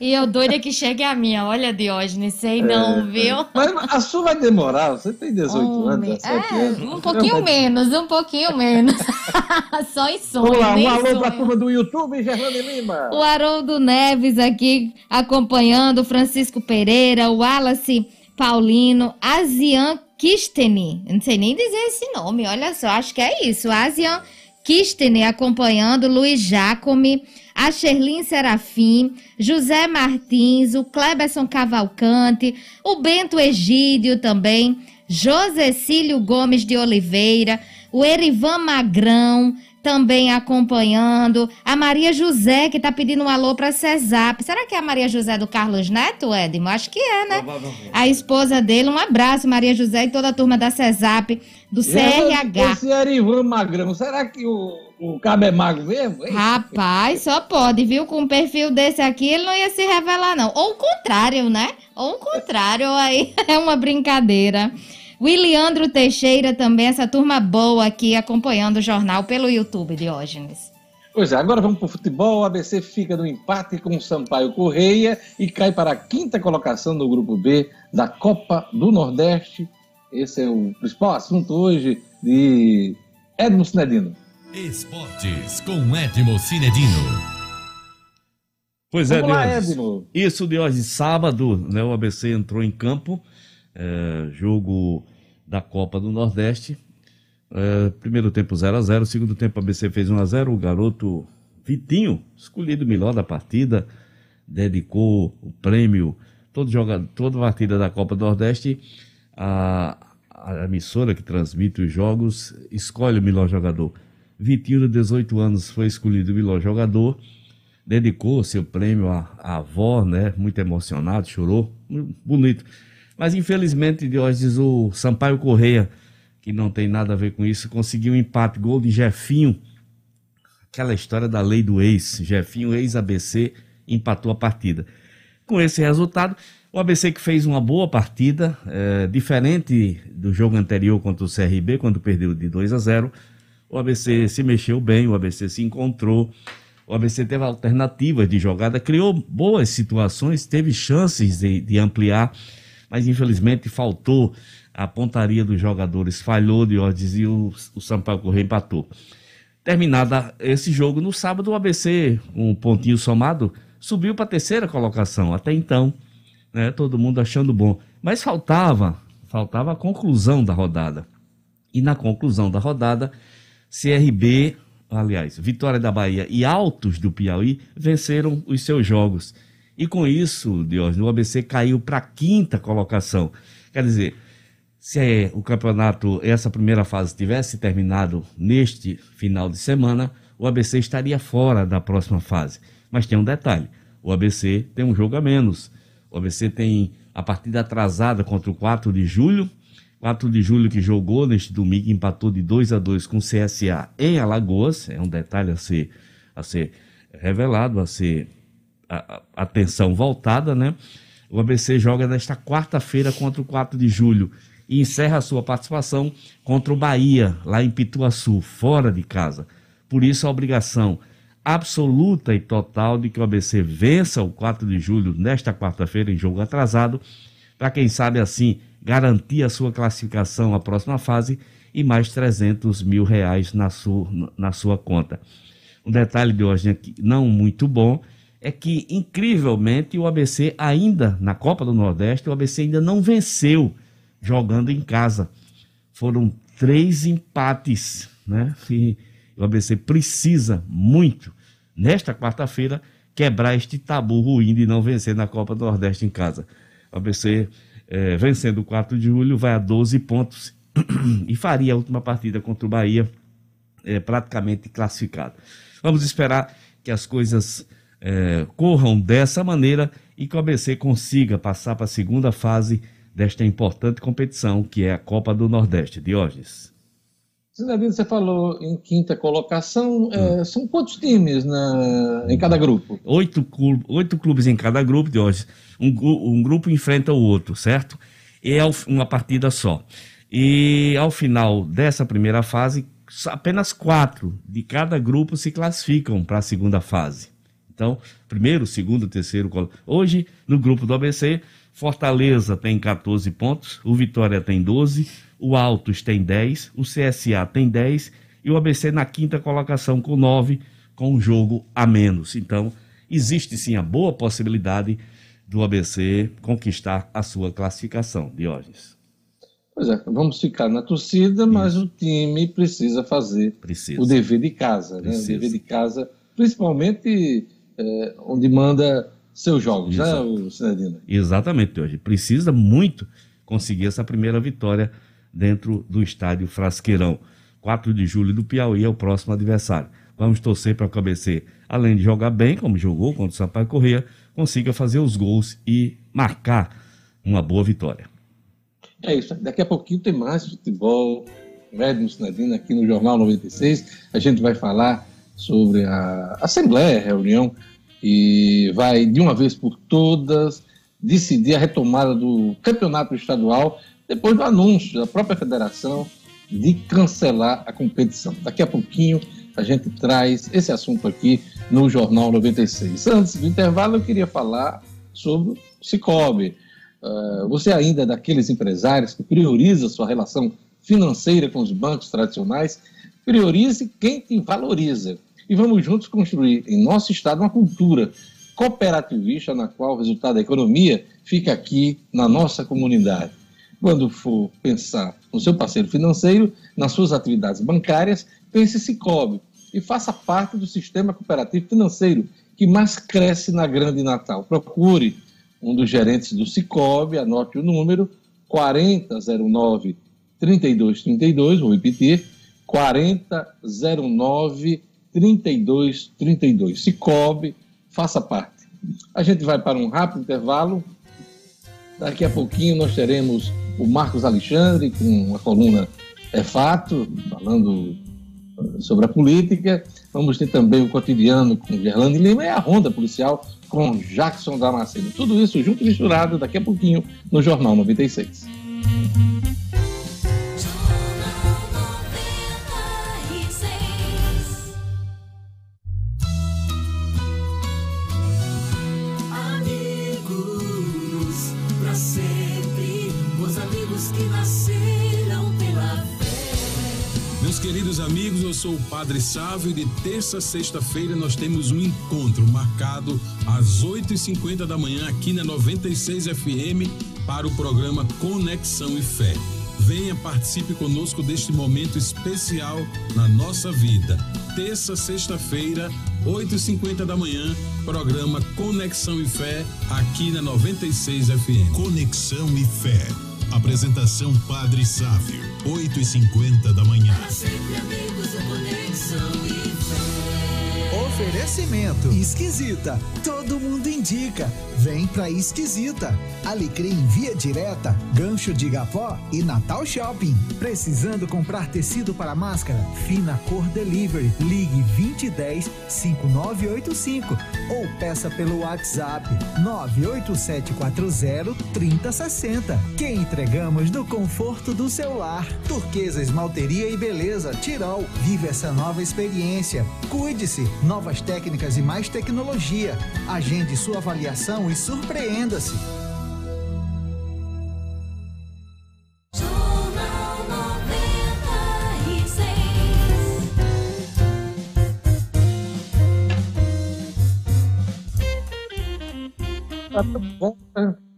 E eu doida que chegue a minha. Olha, Diógenes, sei é, não, viu? Mas a sua vai demorar, você tem 18 Homem. anos, é, anos. Um pouquinho não, menos, um pouquinho menos. Só em sonho. Vamos lá, um alô sonho. pra turma do YouTube, Gerlane Lima. O Haroldo Neves aqui acompanhando, Francisco Pereira, o Wallace Paulino, Asian Kisteni. Não sei nem dizer esse nome, olha só, acho que é isso. Asian Kistene acompanhando, Luiz Jacome, a Sherlin Serafim, José Martins, o Kleberson Cavalcante, o Bento Egídio também, José Cílio Gomes de Oliveira, o Erivan Magrão, também acompanhando. A Maria José, que está pedindo um alô para Cesap. Será que é a Maria José do Carlos Neto, Edmo? Acho que é, né? A esposa dele. Um abraço, Maria José e toda a turma da Cesap, do CRH. Esse Erivan Magrão, será que o, o cabo é magro mesmo? Hein? Rapaz, só pode, viu? Com um perfil desse aqui, ele não ia se revelar, não. Ou o contrário, né? Ou o contrário, aí é uma brincadeira. O Iliandro Teixeira também, essa turma boa aqui acompanhando o jornal pelo YouTube, Diógenes. Pois é, agora vamos para o futebol. O ABC fica no empate com o Sampaio Correia e cai para a quinta colocação do grupo B da Copa do Nordeste. Esse é o principal assunto hoje de Edmo Cinedino. Esportes com Edmo Cinedino. Pois é, Vamos lá, Diógenes. Edmo. Isso de hoje, sábado, né, o ABC entrou em campo, é, jogo da Copa do Nordeste. É, primeiro tempo 0 a 0 segundo tempo o ABC fez 1 a 0 O garoto Vitinho, escolhido melhor da partida, dedicou o prêmio, todo joga, toda partida da Copa do Nordeste, a, a emissora que transmite os jogos escolhe o melhor jogador. Vitinho, de 18 anos, foi escolhido o melhor jogador dedicou seu prêmio à, à avó, né? Muito emocionado, chorou, bonito. Mas infelizmente, Diógenes, o Sampaio Correia, que não tem nada a ver com isso, conseguiu um empate, gol de Jefinho. Aquela história da lei do ex. Jefinho, ex-ABC, empatou a partida. Com esse resultado, o ABC que fez uma boa partida, eh, diferente do jogo anterior contra o CRB, quando perdeu de 2 a 0, o ABC se mexeu bem, o ABC se encontrou, o ABC teve alternativas de jogada, criou boas situações, teve chances de, de ampliar, mas infelizmente faltou a pontaria dos jogadores, falhou de ordens e o, o Sampaio Correia empatou. Terminada esse jogo, no sábado o ABC, um pontinho somado, subiu para a terceira colocação. Até então, né, todo mundo achando bom. Mas faltava, faltava a conclusão da rodada. E na conclusão da rodada, CRB, aliás, Vitória da Bahia e Altos do Piauí venceram os seus jogos. E com isso, o ABC caiu para a quinta colocação. Quer dizer, se é, o campeonato, essa primeira fase tivesse terminado neste final de semana, o ABC estaria fora da próxima fase. Mas tem um detalhe: o ABC tem um jogo a menos. O ABC tem a partida atrasada contra o 4 de julho. 4 de julho que jogou neste domingo, empatou de 2 a 2 com o CSA em Alagoas. É um detalhe a ser, a ser revelado, a ser a, a- atenção voltada, né? O ABC joga nesta quarta-feira contra o 4 de julho e encerra a sua participação contra o Bahia, lá em Pituaçu, fora de casa. Por isso, a obrigação absoluta e total de que o ABC vença o 4 de julho nesta quarta-feira em jogo atrasado, para quem sabe assim garantir a sua classificação à próxima fase e mais 300 mil reais na sua, na sua conta. Um detalhe de hoje aqui, não muito bom é que, incrivelmente, o ABC ainda, na Copa do Nordeste, o ABC ainda não venceu jogando em casa. Foram três empates, né? E o ABC precisa muito, nesta quarta-feira, quebrar este tabu ruim de não vencer na Copa do Nordeste em casa. O ABC, eh, vencendo o 4 de julho, vai a 12 pontos e faria a última partida contra o Bahia é, praticamente classificado. Vamos esperar que as coisas é, corram dessa maneira e que o ABC consiga passar para a segunda fase desta importante competição que é a Copa do Nordeste. Diógenes. Zinedino, você falou em quinta colocação. é, são quantos times na, em cada grupo? Oito, clube- oito clubes em cada grupo, Diógenes. Um, gru- um grupo enfrenta o outro, certo? E é uma partida só. E ao final dessa primeira fase, apenas quatro de cada grupo se classificam para a segunda fase. Então, primeiro, segundo, terceiro. Hoje, no grupo do ABC, Fortaleza tem 14 pontos, o Vitória tem 12, o Altos tem 10, o CSA tem 10 e o ABC na quinta colocação com 9, com um jogo a menos. Então, existe sim a boa possibilidade do ABC conquistar a sua classificação, Diógenes. Pois é, vamos ficar na torcida, mas o time precisa fazer Precisa. o dever de casa, né? O dever de casa, principalmente é, onde manda seus jogos, né, Exato. o Zinedino? Exatamente, hoje. Precisa muito conseguir essa primeira vitória dentro do estádio Frasqueirão. 4 de julho do Piauí é o próximo adversário. Vamos torcer para o ABC, além de jogar bem, como jogou contra o Sampaio Corrêa, consiga fazer os gols e marcar uma boa vitória. É isso, daqui a pouquinho tem mais futebol, Edmo Sinadino aqui no Jornal 96. A gente vai falar sobre a Assembleia, a reunião, e vai, de uma vez por todas, decidir a retomada do campeonato estadual depois do anúncio da própria federação de cancelar a competição. Daqui a pouquinho a gente traz esse assunto aqui no Jornal 96. Antes do intervalo, eu queria falar sobre o Cicobi. Uh, você ainda é daqueles empresários que prioriza sua relação financeira com os bancos tradicionais? Priorize quem te valoriza. E vamos juntos construir em nosso estado uma cultura cooperativista na qual o resultado da economia fica aqui na nossa comunidade. Quando for pensar no seu parceiro financeiro, nas suas atividades bancárias, pense Cicobi e faça parte do sistema cooperativo financeiro que mais cresce na Grande Natal. Procure um dos gerentes do Cicobi, anote o número 4009 3232, vou repetir, 4009 3232. Cicobi, faça parte. A gente vai para um rápido intervalo. Daqui a pouquinho nós teremos o Marcos Alexandre com a coluna É Fato, falando sobre a política. Vamos ter também o cotidiano com Gerlando Lima e a Ronda Policial com Jackson Damasceno. Tudo isso junto e misturado daqui a pouquinho no Jornal 96. Amigos, eu sou o Padre Sávio e de terça a sexta-feira nós temos um encontro marcado às 8h50 da manhã aqui na 96 FM para o programa Conexão e Fé. Venha, participe conosco deste momento especial na nossa vida. Terça, sexta-feira, 8h50 da manhã, programa Conexão e Fé aqui na 96 FM. Conexão e Fé. Apresentação Padre Sávio, 8 e 50 da manhã. sempre amigos, conexão e Oferecimento. Esquisita. Todo mundo indica. Vem pra Esquisita. Alecrim Via Direta, Gancho de Gapó e Natal Shopping. Precisando comprar tecido para máscara? Fina Cor Delivery. Ligue 2010 5985 ou peça pelo WhatsApp 98740 3060. Que entregamos no conforto do seu lar. Turquesa Esmalteria e Beleza Tirol. Vive essa nova experiência. Cuide-se. Novas técnicas e mais tecnologia. Agende sua avaliação e surpreenda-se. Jornal 96. Tudo bom?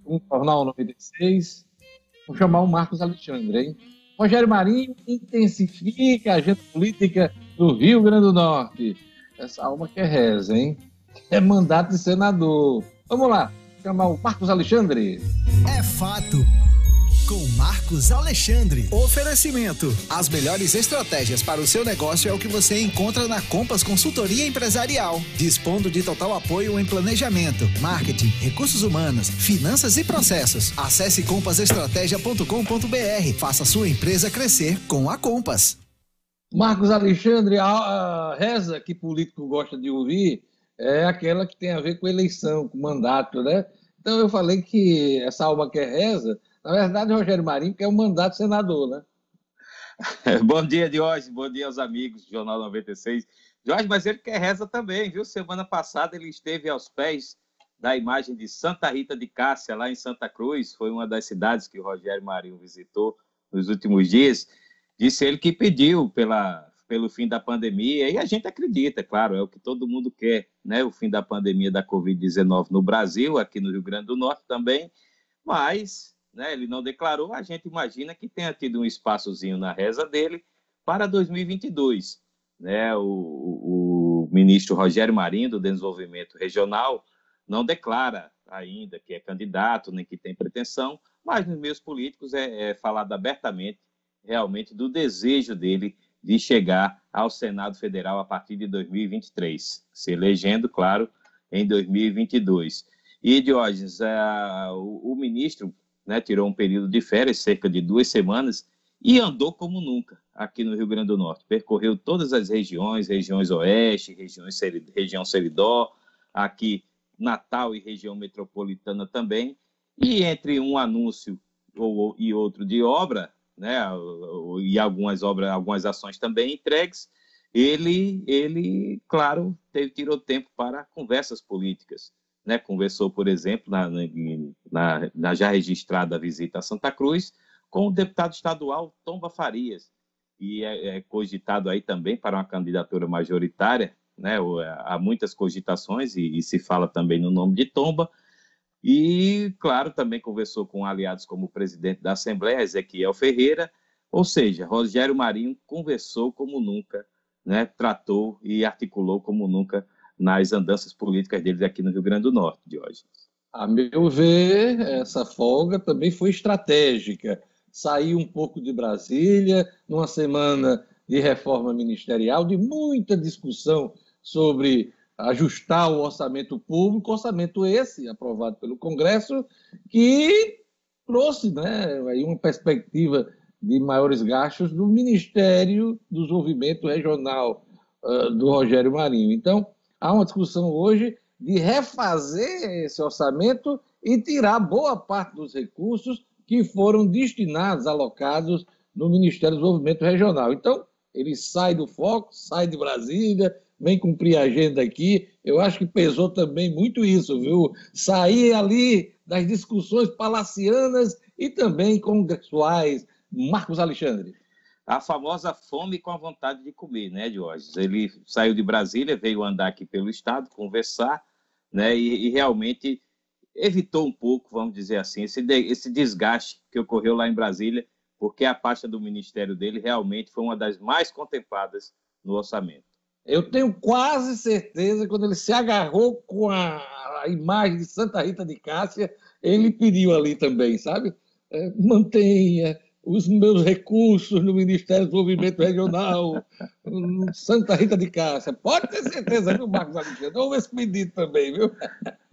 Um Jornal 96. Vou chamar o Marcos Alexandre, hein? Rogério Marinho intensifica a agenda política do Rio Grande do Norte. Essa alma que é reza, hein? É mandato de senador. Vamos lá, chamar o Marcos Alexandre. É fato. Com Marcos Alexandre. Oferecimento. As melhores estratégias para o seu negócio é o que você encontra na Compass Consultoria Empresarial. Dispondo de total apoio em planejamento, marketing, recursos humanos, finanças e processos. Acesse compassestratégia.com.br. Faça sua empresa crescer com a Compass. Marcos Alexandre, a, reza que político gosta de ouvir é aquela que tem a ver com eleição, com mandato, né? Então eu falei que essa alma que é reza, na verdade, Rogério Marinho quer um mandato senador, né? Bom dia, Diógenes. Bom dia aos amigos do Jornal 96. Diógenes, mas ele quer reza também, viu? Semana passada ele esteve aos pés da imagem de Santa Rita de Cássia, lá em Santa Cruz. Foi uma das cidades que o Rogério Marinho visitou nos últimos dias. Disse ele que pediu pela, pelo fim da pandemia, e a gente acredita, claro, é o que todo mundo quer, né? O fim da pandemia da Covid-19 no Brasil, aqui no Rio Grande do Norte também, mas né, ele não declarou, a gente imagina que tenha tido um espaçozinho na reza dele para 2022. Né? O, o, o ministro Rogério Marinho, do Desenvolvimento Regional, não declara ainda que é candidato, nem que tem pretensão, mas nos meios políticos é, é falado abertamente, realmente, do desejo dele de chegar ao Senado Federal a partir de 2023, se elegendo, claro, em 2022. E, Diógenes, é, o, o ministro né, tirou um período de férias, cerca de duas semanas, e andou como nunca aqui no Rio Grande do Norte. Percorreu todas as regiões, regiões oeste, regiões, região Seridó, aqui Natal e região metropolitana também. E entre um anúncio ou, e outro de obra, né, e algumas obras, algumas ações também entregues, ele, ele claro, teve, tirou tempo para conversas políticas. Né? Conversou, por exemplo, na, na, na já registrada visita a Santa Cruz, com o deputado estadual Tomba Farias, e é, é cogitado aí também para uma candidatura majoritária, né? Há muitas cogitações e, e se fala também no nome de Tomba, e, claro, também conversou com aliados como o presidente da Assembleia, Ezequiel Ferreira, ou seja, Rogério Marinho conversou como nunca, né, tratou e articulou como nunca nas andanças políticas dele aqui no Rio Grande do Norte, de hoje. A meu ver, essa folga também foi estratégica. Saiu um pouco de Brasília, numa semana de reforma ministerial, de muita discussão sobre ajustar o orçamento público, orçamento esse aprovado pelo Congresso, que trouxe né, aí uma perspectiva de maiores gastos do Ministério do Desenvolvimento Regional uh, do Rogério Marinho. Então, há uma discussão hoje de refazer esse orçamento e tirar boa parte dos recursos que foram destinados, alocados no Ministério do Desenvolvimento Regional. Então, ele sai do foco, sai de Brasília, vem cumprir a agenda aqui. Eu acho que pesou também muito isso, viu? Sair ali das discussões palacianas e também congressuais. Marcos Alexandre. A famosa fome com a vontade de comer, né, Diógenes? Ele saiu de Brasília, veio andar aqui pelo Estado, conversar, né, e, e realmente evitou um pouco, vamos dizer assim, esse, esse desgaste que ocorreu lá em Brasília, porque a pasta do ministério dele realmente foi uma das mais contempladas no orçamento. Eu tenho quase certeza, quando ele se agarrou com a, a imagem de Santa Rita de Cássia, ele pediu ali também, sabe? É, mantenha os meus recursos no Ministério do Desenvolvimento Regional, Santa Rita de Cássia. Pode ter certeza, viu, Marcos Alexandre? Houve esse pedido também, viu?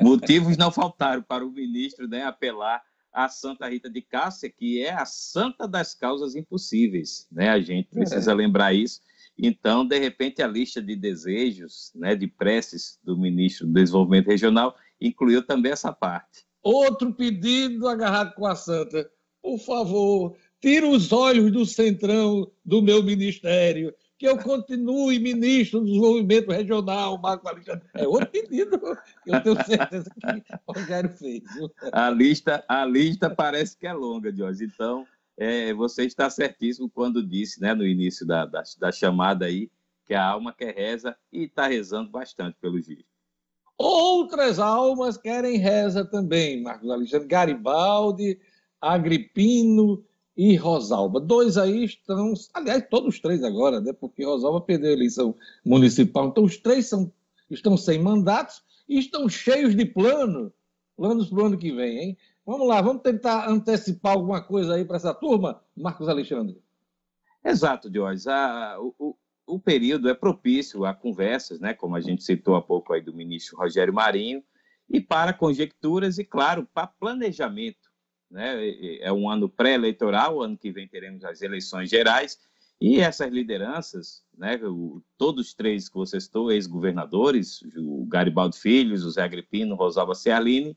Motivos não faltaram para o ministro né, apelar a Santa Rita de Cássia, que é a santa das causas impossíveis. Né? A gente precisa é. lembrar isso. Então, de repente, a lista de desejos, né, de preces do ministro do Desenvolvimento Regional incluiu também essa parte. Outro pedido agarrado com a Santa. Por favor, tira os olhos do centrão do meu ministério, que eu continue ministro do Desenvolvimento Regional, Marco Alexandre. É outro pedido eu tenho certeza que o Rogério fez. A lista, a lista parece que é longa, Jorge. Então, é, você está certíssimo quando disse, né, no início da, da, da chamada aí, que a alma quer reza e está rezando bastante pelo giz. Outras almas querem reza também, Marcos Alexandre. Garibaldi, Agripino e Rosalba. Dois aí estão, aliás, todos os três agora, né? Porque Rosalba perdeu a eleição municipal. Então, os três são, estão sem mandatos e estão cheios de plano, planos para o ano que vem, hein? Vamos lá, vamos tentar antecipar alguma coisa aí para essa turma, Marcos Alexandre. Exato, Diógenes. O, o, o, período é propício a conversas, né, como a gente citou há pouco aí do ministro Rogério Marinho, e para conjecturas e, claro, para planejamento. Né? É um ano pré-eleitoral, ano que vem teremos as eleições gerais, e essas lideranças, né, todos três que você citou, ex-governadores, o Garibaldi Filho, José Agripino, Rosalba Cialini,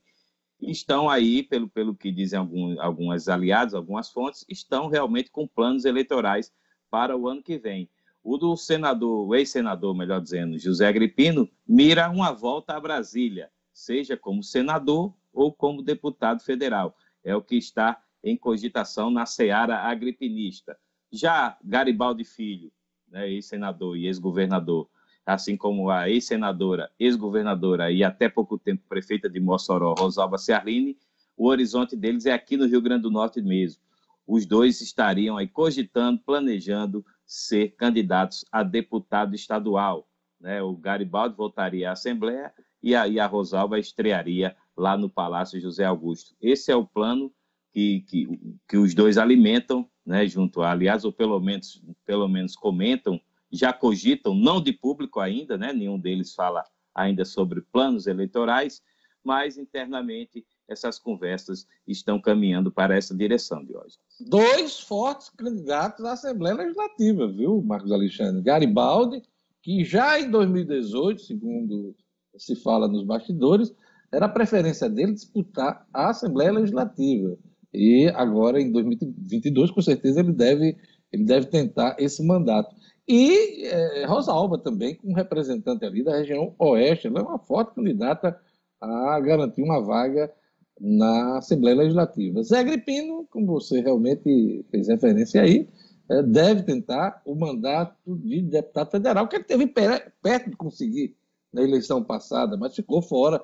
estão aí, pelo, pelo que dizem algum, algumas aliados, algumas fontes, estão realmente com planos eleitorais para o ano que vem. O do senador, o ex-senador, melhor dizendo, José Agripino, mira uma volta a Brasília, seja como senador ou como deputado federal. É o que está em cogitação na seara agripinista. Já Garibaldi Filho, né, ex-senador e ex-governador, assim como a ex-senadora, ex-governadora e até pouco tempo prefeita de Mossoró, Rosalba Ciarline, o horizonte deles é aqui no Rio Grande do Norte mesmo. Os dois estariam aí cogitando, planejando ser candidatos a deputado estadual. Né? O Garibaldi voltaria à Assembleia e a, e a Rosalba estrearia lá no Palácio José Augusto. Esse é o plano que, que, que os dois alimentam, né, junto, aliás, ou pelo menos, pelo menos comentam já cogitam, não de público ainda, né? nenhum deles fala ainda sobre planos eleitorais, mas internamente essas conversas estão caminhando para essa direção de hoje. Dois fortes candidatos à Assembleia Legislativa, viu, Marcos Alexandre? Garibaldi, que já em 2018, segundo se fala nos bastidores, era a preferência dele disputar a Assembleia Legislativa. E agora, em 2022, com certeza, ele deve, ele deve tentar esse mandato. E é, Rosalba também, como representante ali da região oeste, ela é uma forte candidata a garantir uma vaga na Assembleia Legislativa. Zé Gripino, como você realmente fez referência aí, é, deve tentar o mandato de deputado federal, que ele teve per- perto de conseguir na eleição passada, mas ficou fora,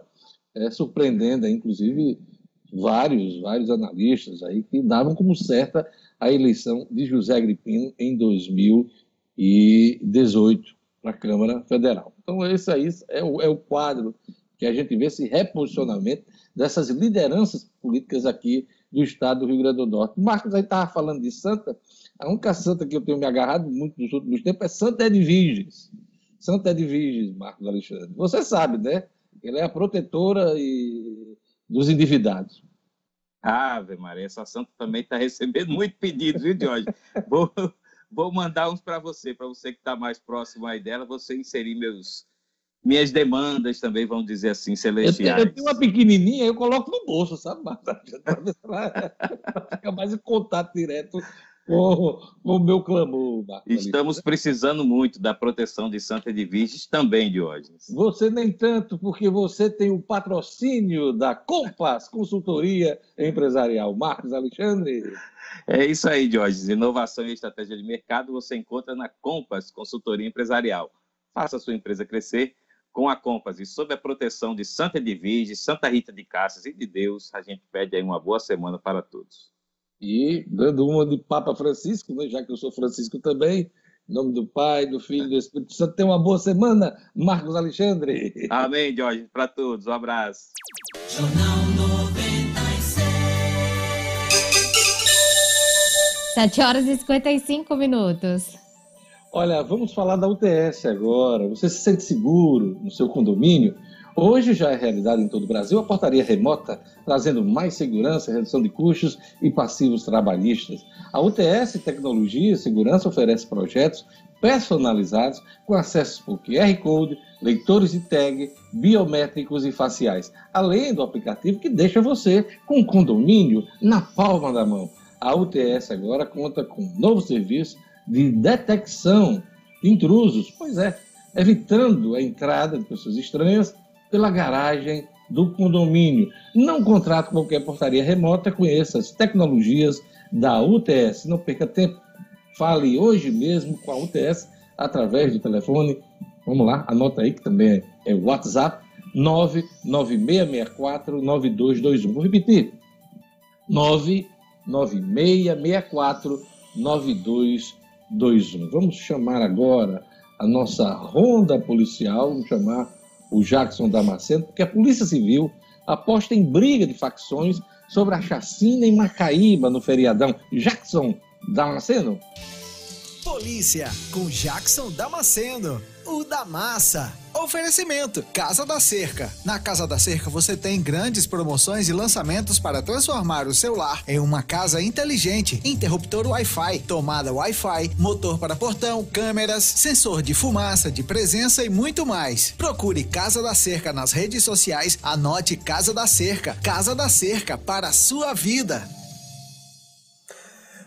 é, surpreendendo, inclusive, vários, vários analistas aí que davam como certa a eleição de José Gripino em 2018 para a Câmara Federal. Então, esse aí é o, é o quadro que a gente vê esse reposicionamento dessas lideranças políticas aqui do estado do Rio Grande do Norte. Marcos aí estava falando de Santa, a única santa que eu tenho me agarrado muito nos últimos tempos é Santa Edviges. Santa Edviges, Marcos Alexandre. Você sabe, né? Ela é a protetora e- dos endividados. Ave Maria, essa santa também está recebendo muito pedido, viu, Jorge? Vou mandar uns para você, para você que está mais próximo aí dela, você inserir meus, minhas demandas também, vamos dizer assim, Eu celestiais. eu tenho uma pequenininha, eu coloco no bolso, sabe? Para fica mais em contato direto com o meu clamor, Marcos Estamos precisando muito da proteção de Santa Edviges também, Diógenes. Você nem tanto, porque você tem o patrocínio da Compass Consultoria Empresarial. Marcos Alexandre. É isso aí, Diógenes. Inovação e estratégia de mercado você encontra na Compass Consultoria Empresarial. Faça a sua empresa crescer com a Compass e sob a proteção de Santa Edviges, Santa Rita de Cassas e de Deus, a gente pede aí uma boa semana para todos. E dando uma de Papa Francisco, né, já que eu sou Francisco também, em nome do Pai, do Filho e do Espírito Santo. Tenha uma boa semana, Marcos Alexandre. Amém, Diógenes, para todos. Um abraço. Jornal 96. 7 horas e 55 minutos. Olha, vamos falar da UTS agora. Você se sente seguro no seu condomínio? Hoje já é realidade em todo o Brasil a portaria remota, trazendo mais segurança, redução de custos e passivos trabalhistas. A UTS Tecnologia e Segurança oferece projetos personalizados com acesso por QR Code, leitores de tag, biométricos e faciais, além do aplicativo que deixa você com o condomínio na palma da mão. A UTS agora conta com um novo serviço de detecção de intrusos, pois é, evitando a entrada de pessoas estranhas pela garagem do condomínio. Não contrate qualquer portaria remota, conheça as tecnologias da UTS. Não perca tempo, fale hoje mesmo com a UTS através do telefone. Vamos lá, anota aí que também é o WhatsApp 996649221. Vou repetir. 996649221. Vamos chamar agora a nossa ronda policial, vamos chamar o Jackson Damasceno, porque a Polícia Civil aposta em briga de facções sobre a chacina em Macaíba no feriadão. Jackson Damasceno? Polícia, com Jackson Damasceno, o da massa. Oferecimento, Casa da Cerca. Na Casa da Cerca você tem grandes promoções e lançamentos para transformar o seu lar em uma casa inteligente. Interruptor Wi-Fi, tomada Wi-Fi, motor para portão, câmeras, sensor de fumaça, de presença e muito mais. Procure Casa da Cerca nas redes sociais, anote Casa da Cerca. Casa da Cerca para a sua vida.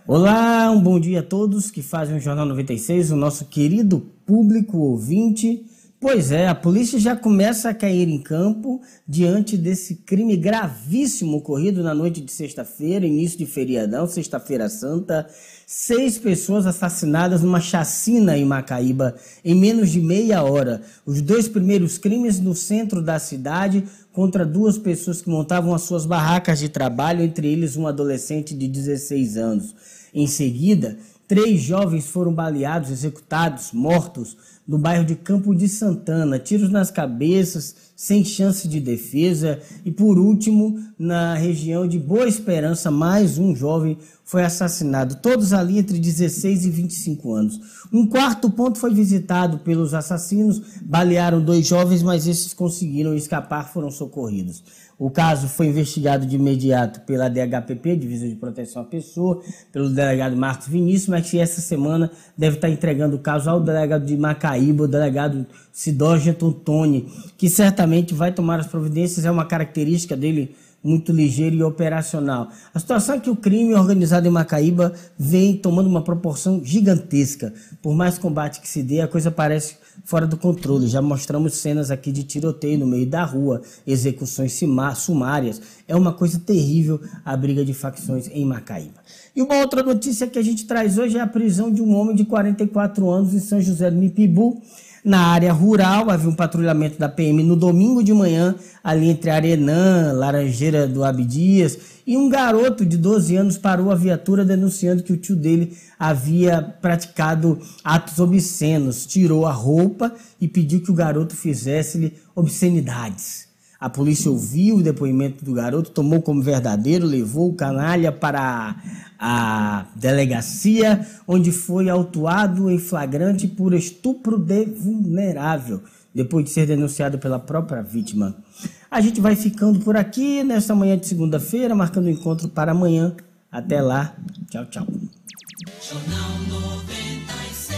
Olá, um bom dia a todos que fazem o Jornal 96, o nosso querido público ouvinte. Pois é, a polícia já começa a cair em campo diante desse crime gravíssimo ocorrido na noite de sexta-feira, início de feriadão, sexta-feira santa. Seis pessoas assassinadas numa chacina em Macaíba em menos de meia hora. Os dois primeiros crimes no centro da cidade contra duas pessoas que montavam as suas barracas de trabalho, entre eles um adolescente de 16 anos. Em seguida, três jovens foram baleados, executados, mortos no bairro de Campo de Santana, tiros nas cabeças, sem chance de defesa. E por último, na região de Boa Esperança, mais um jovem foi assassinado, todos ali entre 16 e 25 anos. Um quarto ponto foi visitado pelos assassinos, balearam dois jovens, mas esses conseguiram escapar, foram socorridos. O caso foi investigado de imediato pela DHPP, Divisão de Proteção à Pessoa, pelo delegado Marcos Vinícius, mas que essa semana deve estar entregando o caso ao delegado de Macaíba, o delegado Sidógio Tony, que certamente vai tomar as providências, é uma característica dele muito ligeiro e operacional. A situação é que o crime organizado em Macaíba vem tomando uma proporção gigantesca. Por mais combate que se dê, a coisa parece fora do controle. Já mostramos cenas aqui de tiroteio no meio da rua, execuções sumárias. É uma coisa terrível a briga de facções em Macaíba. E uma outra notícia que a gente traz hoje é a prisão de um homem de 44 anos em São José do Mipibu. Na área rural, havia um patrulhamento da PM no domingo de manhã, ali entre Arenã, Laranjeira do Abdias, e um garoto de 12 anos parou a viatura denunciando que o tio dele havia praticado atos obscenos, tirou a roupa e pediu que o garoto fizesse-lhe obscenidades. A polícia ouviu o depoimento do garoto, tomou como verdadeiro, levou o canalha para a delegacia, onde foi autuado em flagrante por estupro de vulnerável, depois de ser denunciado pela própria vítima. A gente vai ficando por aqui nesta manhã de segunda-feira, marcando o encontro para amanhã. Até lá. Tchau, tchau. Jornal 96.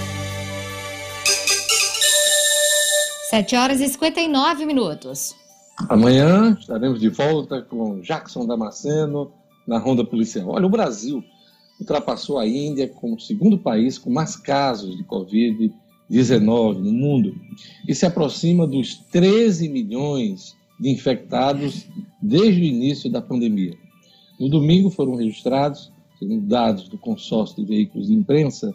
7 horas e 59 minutos. Amanhã estaremos de volta com Jackson Damasceno na Ronda Policial. Olha, o Brasil ultrapassou a Índia como o segundo país com mais casos de Covid-19 no mundo e se aproxima dos 13 milhões de infectados desde o início da pandemia. No domingo foram registrados, segundo dados do consórcio de veículos de imprensa,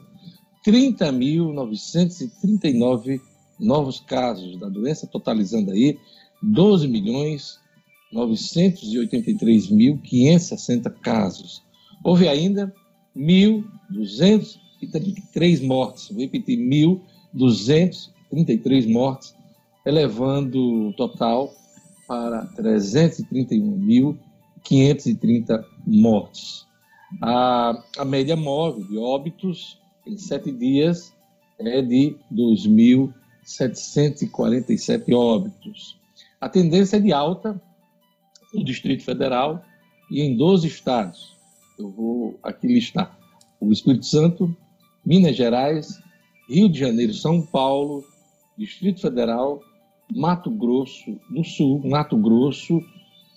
30.939 novos casos da doença, totalizando aí 12 milhões 983.560 casos. Houve ainda 1.233 mortes, vou repetir, 1.233 mortes, elevando o total para 331.530 mortes. A, a média móvel de óbitos em sete dias é de 2.747 óbitos. A tendência é de alta no Distrito Federal e em 12 estados. Eu vou aqui listar: o Espírito Santo, Minas Gerais, Rio de Janeiro, São Paulo, Distrito Federal, Mato Grosso do Sul, Mato Grosso,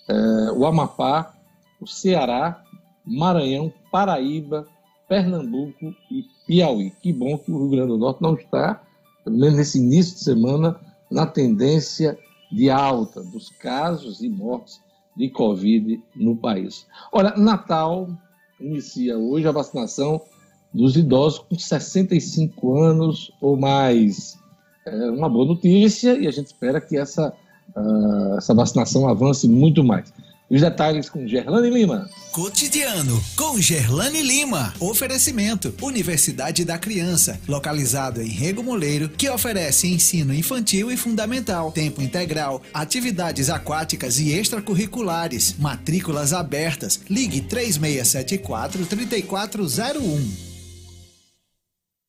eh, o Amapá, o Ceará, Maranhão, Paraíba, Pernambuco e Piauí. Que bom que o Rio Grande do Norte não está, pelo menos nesse início de semana, na tendência de alta dos casos e mortes de Covid no país. Olha, Natal inicia hoje a vacinação dos idosos com 65 anos ou mais. É uma boa notícia e a gente espera que essa, uh, essa vacinação avance muito mais. Os detalhes com Gerlane Lima. Cotidiano com Gerlane Lima. Oferecimento: Universidade da Criança, localizado em Rego Moleiro, que oferece ensino infantil e fundamental, tempo integral, atividades aquáticas e extracurriculares, matrículas abertas. Ligue 3674 3401.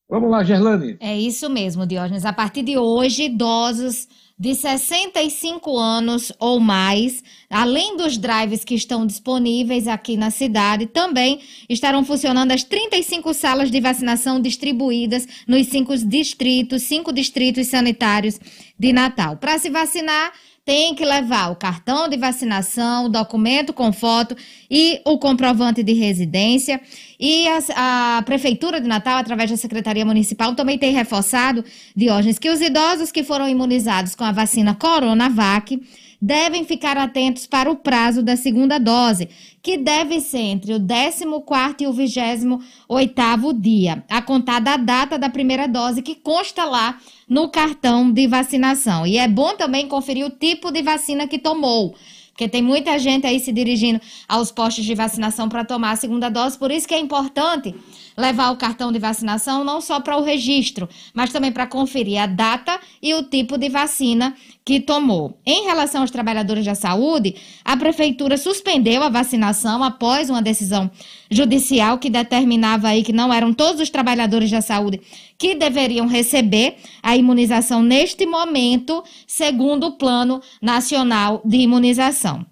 Vamos lá, Gerlane. É isso mesmo, Diógenes. A partir de hoje, idosos de 65 anos ou mais, além dos drives que estão disponíveis aqui na cidade, também estarão funcionando as 35 salas de vacinação distribuídas nos cinco distritos, cinco distritos sanitários de Natal. Para se vacinar, tem que levar o cartão de vacinação, o documento com foto e o comprovante de residência. E a, a, Prefeitura de Natal, através da Secretaria Municipal, também tem reforçado, Diógenes, que os idosos que foram imunizados com a vacina Coronavac devem ficar atentos para o prazo da segunda dose, que deve ser entre o 14 e o 28 dia, a contar da data da primeira dose que consta lá no cartão de vacinação. E é bom também conferir o tipo de vacina que tomou. Porque tem muita gente aí se dirigindo aos postos de vacinação para tomar a segunda dose, por isso que é importante levar o cartão de vacinação não só para o registro, mas também para conferir a data e o tipo de vacina que tomou. Em relação aos trabalhadores da saúde, a prefeitura suspendeu a vacinação após uma decisão judicial que determinava aí que não eram todos os trabalhadores da saúde que deveriam receber a imunização neste momento, segundo o Plano Nacional de Imunização.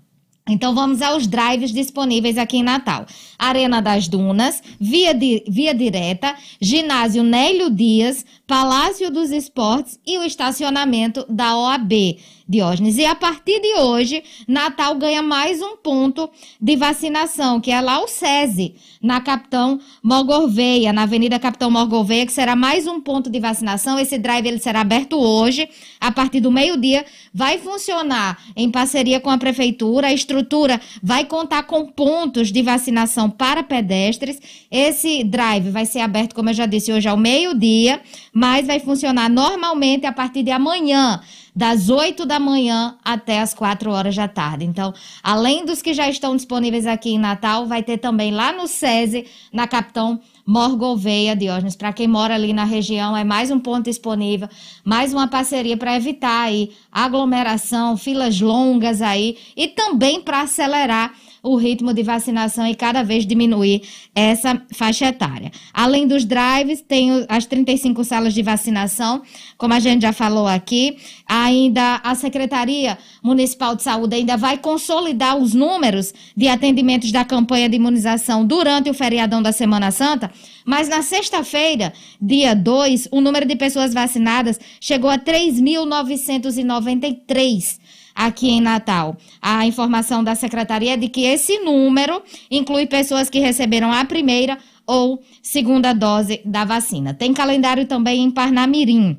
Então vamos aos drives disponíveis aqui em Natal. Arena das Dunas, Via, di, Via Direta, Ginásio Nélio Dias, Palácio dos Esportes e o estacionamento da OAB. Diógenes. E a partir de hoje, Natal ganha mais um ponto de vacinação, que é lá o SESI, na Capitão Morgorveia, na Avenida Capitão Morgorveia, que será mais um ponto de vacinação. Esse drive ele será aberto hoje, a partir do meio-dia. Vai funcionar em parceria com a Prefeitura. A estrutura vai contar com pontos de vacinação para pedestres. Esse drive vai ser aberto, como eu já disse, hoje ao meio-dia, mas vai funcionar normalmente a partir de amanhã das 8 da manhã até as 4 horas da tarde. Então, além dos que já estão disponíveis aqui em Natal, vai ter também lá no SESI, na Capitão Morgolveia, Diógenes. Para quem mora ali na região, é mais um ponto disponível, mais uma parceria para evitar aí aglomeração, filas longas aí e também para acelerar o ritmo de vacinação e cada vez diminuir essa faixa etária. Além dos drives, tem as 35 salas de vacinação, como a gente já falou aqui. Ainda a Secretaria Municipal de Saúde ainda vai consolidar os números de atendimentos da campanha de imunização durante o feriadão da Semana Santa. Mas na sexta-feira, dia 2, o número de pessoas vacinadas chegou a 3.993 aqui em Natal. A informação da secretaria é de que esse número inclui pessoas que receberam a primeira ou segunda dose da vacina. Tem calendário também em Parnamirim.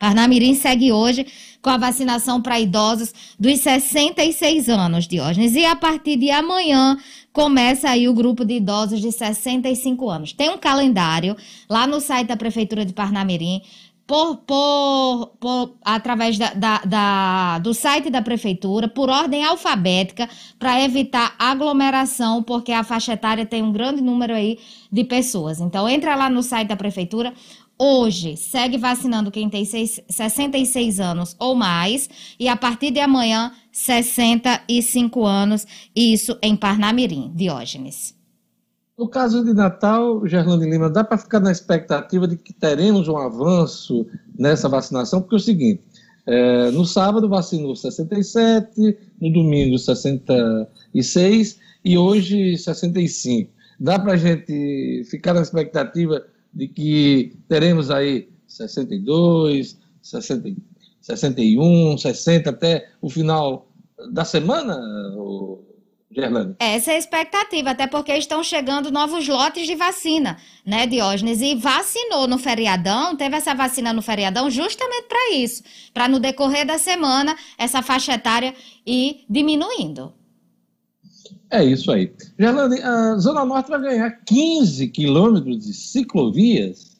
Parnamirim segue hoje com a vacinação para idosos dos 66 anos, Diógenes. E a partir de amanhã começa aí o grupo de idosos de 65 anos. Tem um calendário lá no site da Prefeitura de Parnamirim por, por, por através da, da, da, do site da prefeitura, por ordem alfabética, para evitar aglomeração, porque a faixa etária tem um grande número aí de pessoas. Então, entra lá no site da prefeitura. Hoje, segue vacinando quem tem seis, 66 anos ou mais, e a partir de amanhã, 65 anos, isso em Parnamirim, Diógenes. No caso de Natal, Gerlane Lima, dá para ficar na expectativa de que teremos um avanço nessa vacinação, porque é o seguinte: é, no sábado vacinou 67, no domingo 66 e hoje 65. Dá para a gente ficar na expectativa de que teremos aí 62, 60, 61, 60 até o final da semana, Gerlane? Essa é a expectativa, até porque estão chegando novos lotes de vacina, né, Diógenes? E vacinou no feriadão, teve essa vacina no feriadão justamente para isso, para no decorrer da semana essa faixa etária ir diminuindo. É isso aí. Gerlane, a Zona Norte vai ganhar 15 quilômetros de ciclovias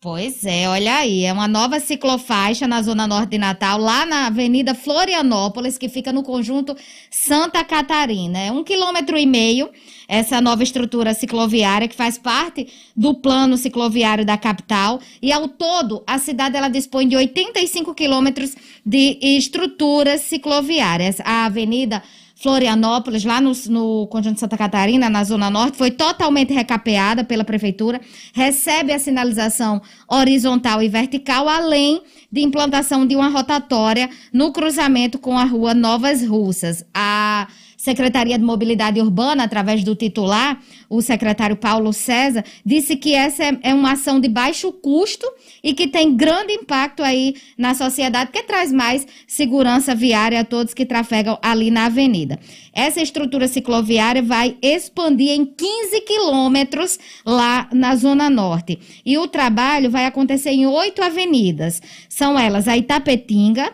Pois é, olha aí, é uma nova ciclofaixa na Zona Norte de Natal, lá na Avenida Florianópolis, que fica no conjunto Santa Catarina. É um quilômetro e meio essa nova estrutura cicloviária que faz parte do plano cicloviário da capital. E ao todo, a cidade ela dispõe de 85 quilômetros de estruturas cicloviárias. A Avenida Florianópolis, lá no, no Conjunto Santa Catarina, na Zona Norte, foi totalmente recapeada pela Prefeitura, recebe a sinalização horizontal e vertical, além de implantação de uma rotatória no cruzamento com a rua Novas Russas. A Secretaria de Mobilidade Urbana, através do titular, o secretário Paulo César, disse que essa é, é uma ação de baixo custo e que tem grande impacto aí na sociedade, que traz mais segurança viária a todos que trafegam ali na avenida. Essa estrutura cicloviária vai expandir em 15 quilômetros lá na Zona Norte. E o trabalho vai acontecer em oito avenidas. São elas a Itapetinga,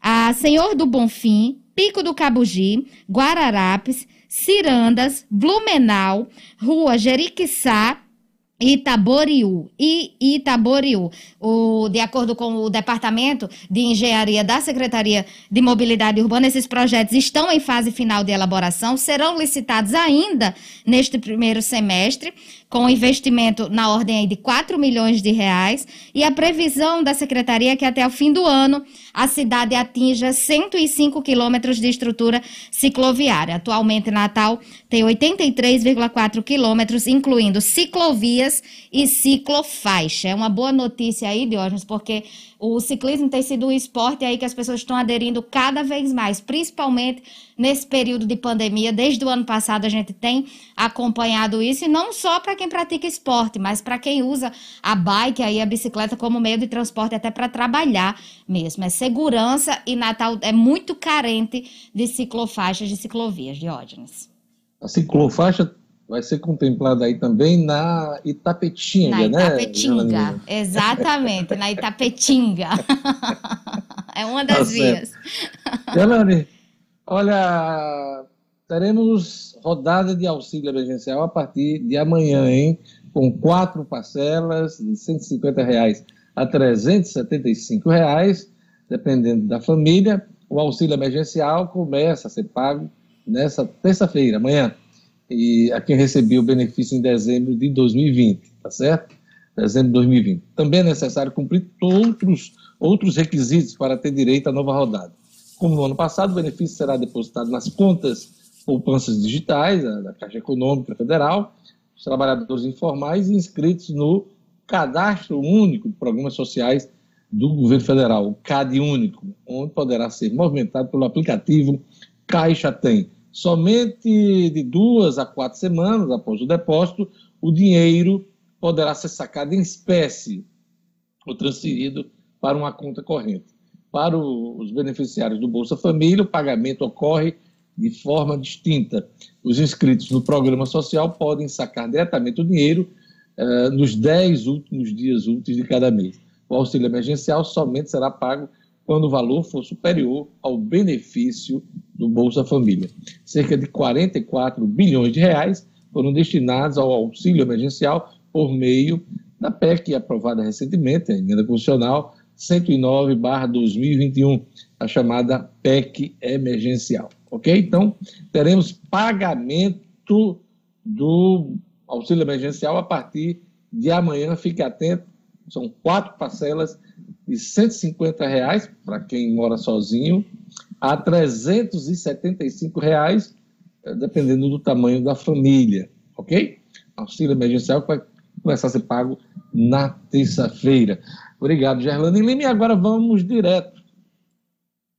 a Senhor do Bonfim, Pico do Cabugi, Guararapes, Cirandas, Blumenau, Rua Jeriquissá, Itaboriú e Itaboriú. O, de acordo com o Departamento de Engenharia da Secretaria de Mobilidade Urbana, esses projetos estão em fase final de elaboração, serão licitados ainda neste primeiro semestre com investimento na ordem de 4 milhões de reais, e a previsão da secretaria é que até o fim do ano a cidade atinja 105 quilômetros de estrutura cicloviária. Atualmente, Natal tem 83,4 quilômetros, incluindo ciclovias e ciclofaixa. É uma boa notícia aí, Diógenes, porque o ciclismo tem sido um esporte aí que as pessoas estão aderindo cada vez mais, principalmente nesse período de pandemia. Desde o ano passado a gente tem acompanhado isso, e não só para quem pratica esporte, mas para quem usa a bike aí, a bicicleta como meio de transporte até para trabalhar mesmo. É segurança e Natal é muito carente de ciclofaixas, de ciclovias, Diógenes. A ciclofaixa vai ser contemplada aí também na Itapetinga, Na né? Itapetinga, exatamente, na Itapetinga. é uma Tá das certo. vias. Gelane, olha, teremos rodada de auxílio emergencial a partir de amanhã, hein? Com quatro parcelas de 150 reais a 375 reais, dependendo da família. O auxílio emergencial começa a ser pago nessa terça-feira, amanhã. E a quem recebeu o benefício em dezembro de 2020, tá certo? Dezembro de 2020. Também é necessário cumprir outros, outros requisitos para ter direito à nova rodada. Como no ano passado, o benefício será depositado nas contas poupanças digitais da, Caixa Econômica Federal, os trabalhadores informais inscritos no Cadastro Único de Programas Sociais do Governo Federal, o CAD Único, onde poderá ser movimentado pelo aplicativo Caixa Tem. Somente de duas a quatro semanas após o depósito, o dinheiro poderá ser sacado em espécie ou transferido para uma conta corrente. Para os beneficiários do Bolsa Família, o pagamento ocorre de forma distinta. Os inscritos no programa social podem sacar diretamente o dinheiro eh, nos 10 últimos dias úteis de cada mês. O auxílio emergencial somente será pago quando o valor for superior ao benefício do Bolsa Família. Cerca de 44 bilhões de reais foram destinados ao auxílio emergencial por meio da PEC aprovada recentemente, a emenda constitucional 109/2021, a chamada PEC emergencial, OK? Então, teremos pagamento do auxílio emergencial a partir de amanhã, fique atento, são quatro parcelas de 150 reais para quem mora sozinho, a 375 reais, eh, dependendo do tamanho da família, ok? Auxílio emergencial vai começar a ser pago na terça-feira. Obrigado, Gerlane Lima. E agora vamos direto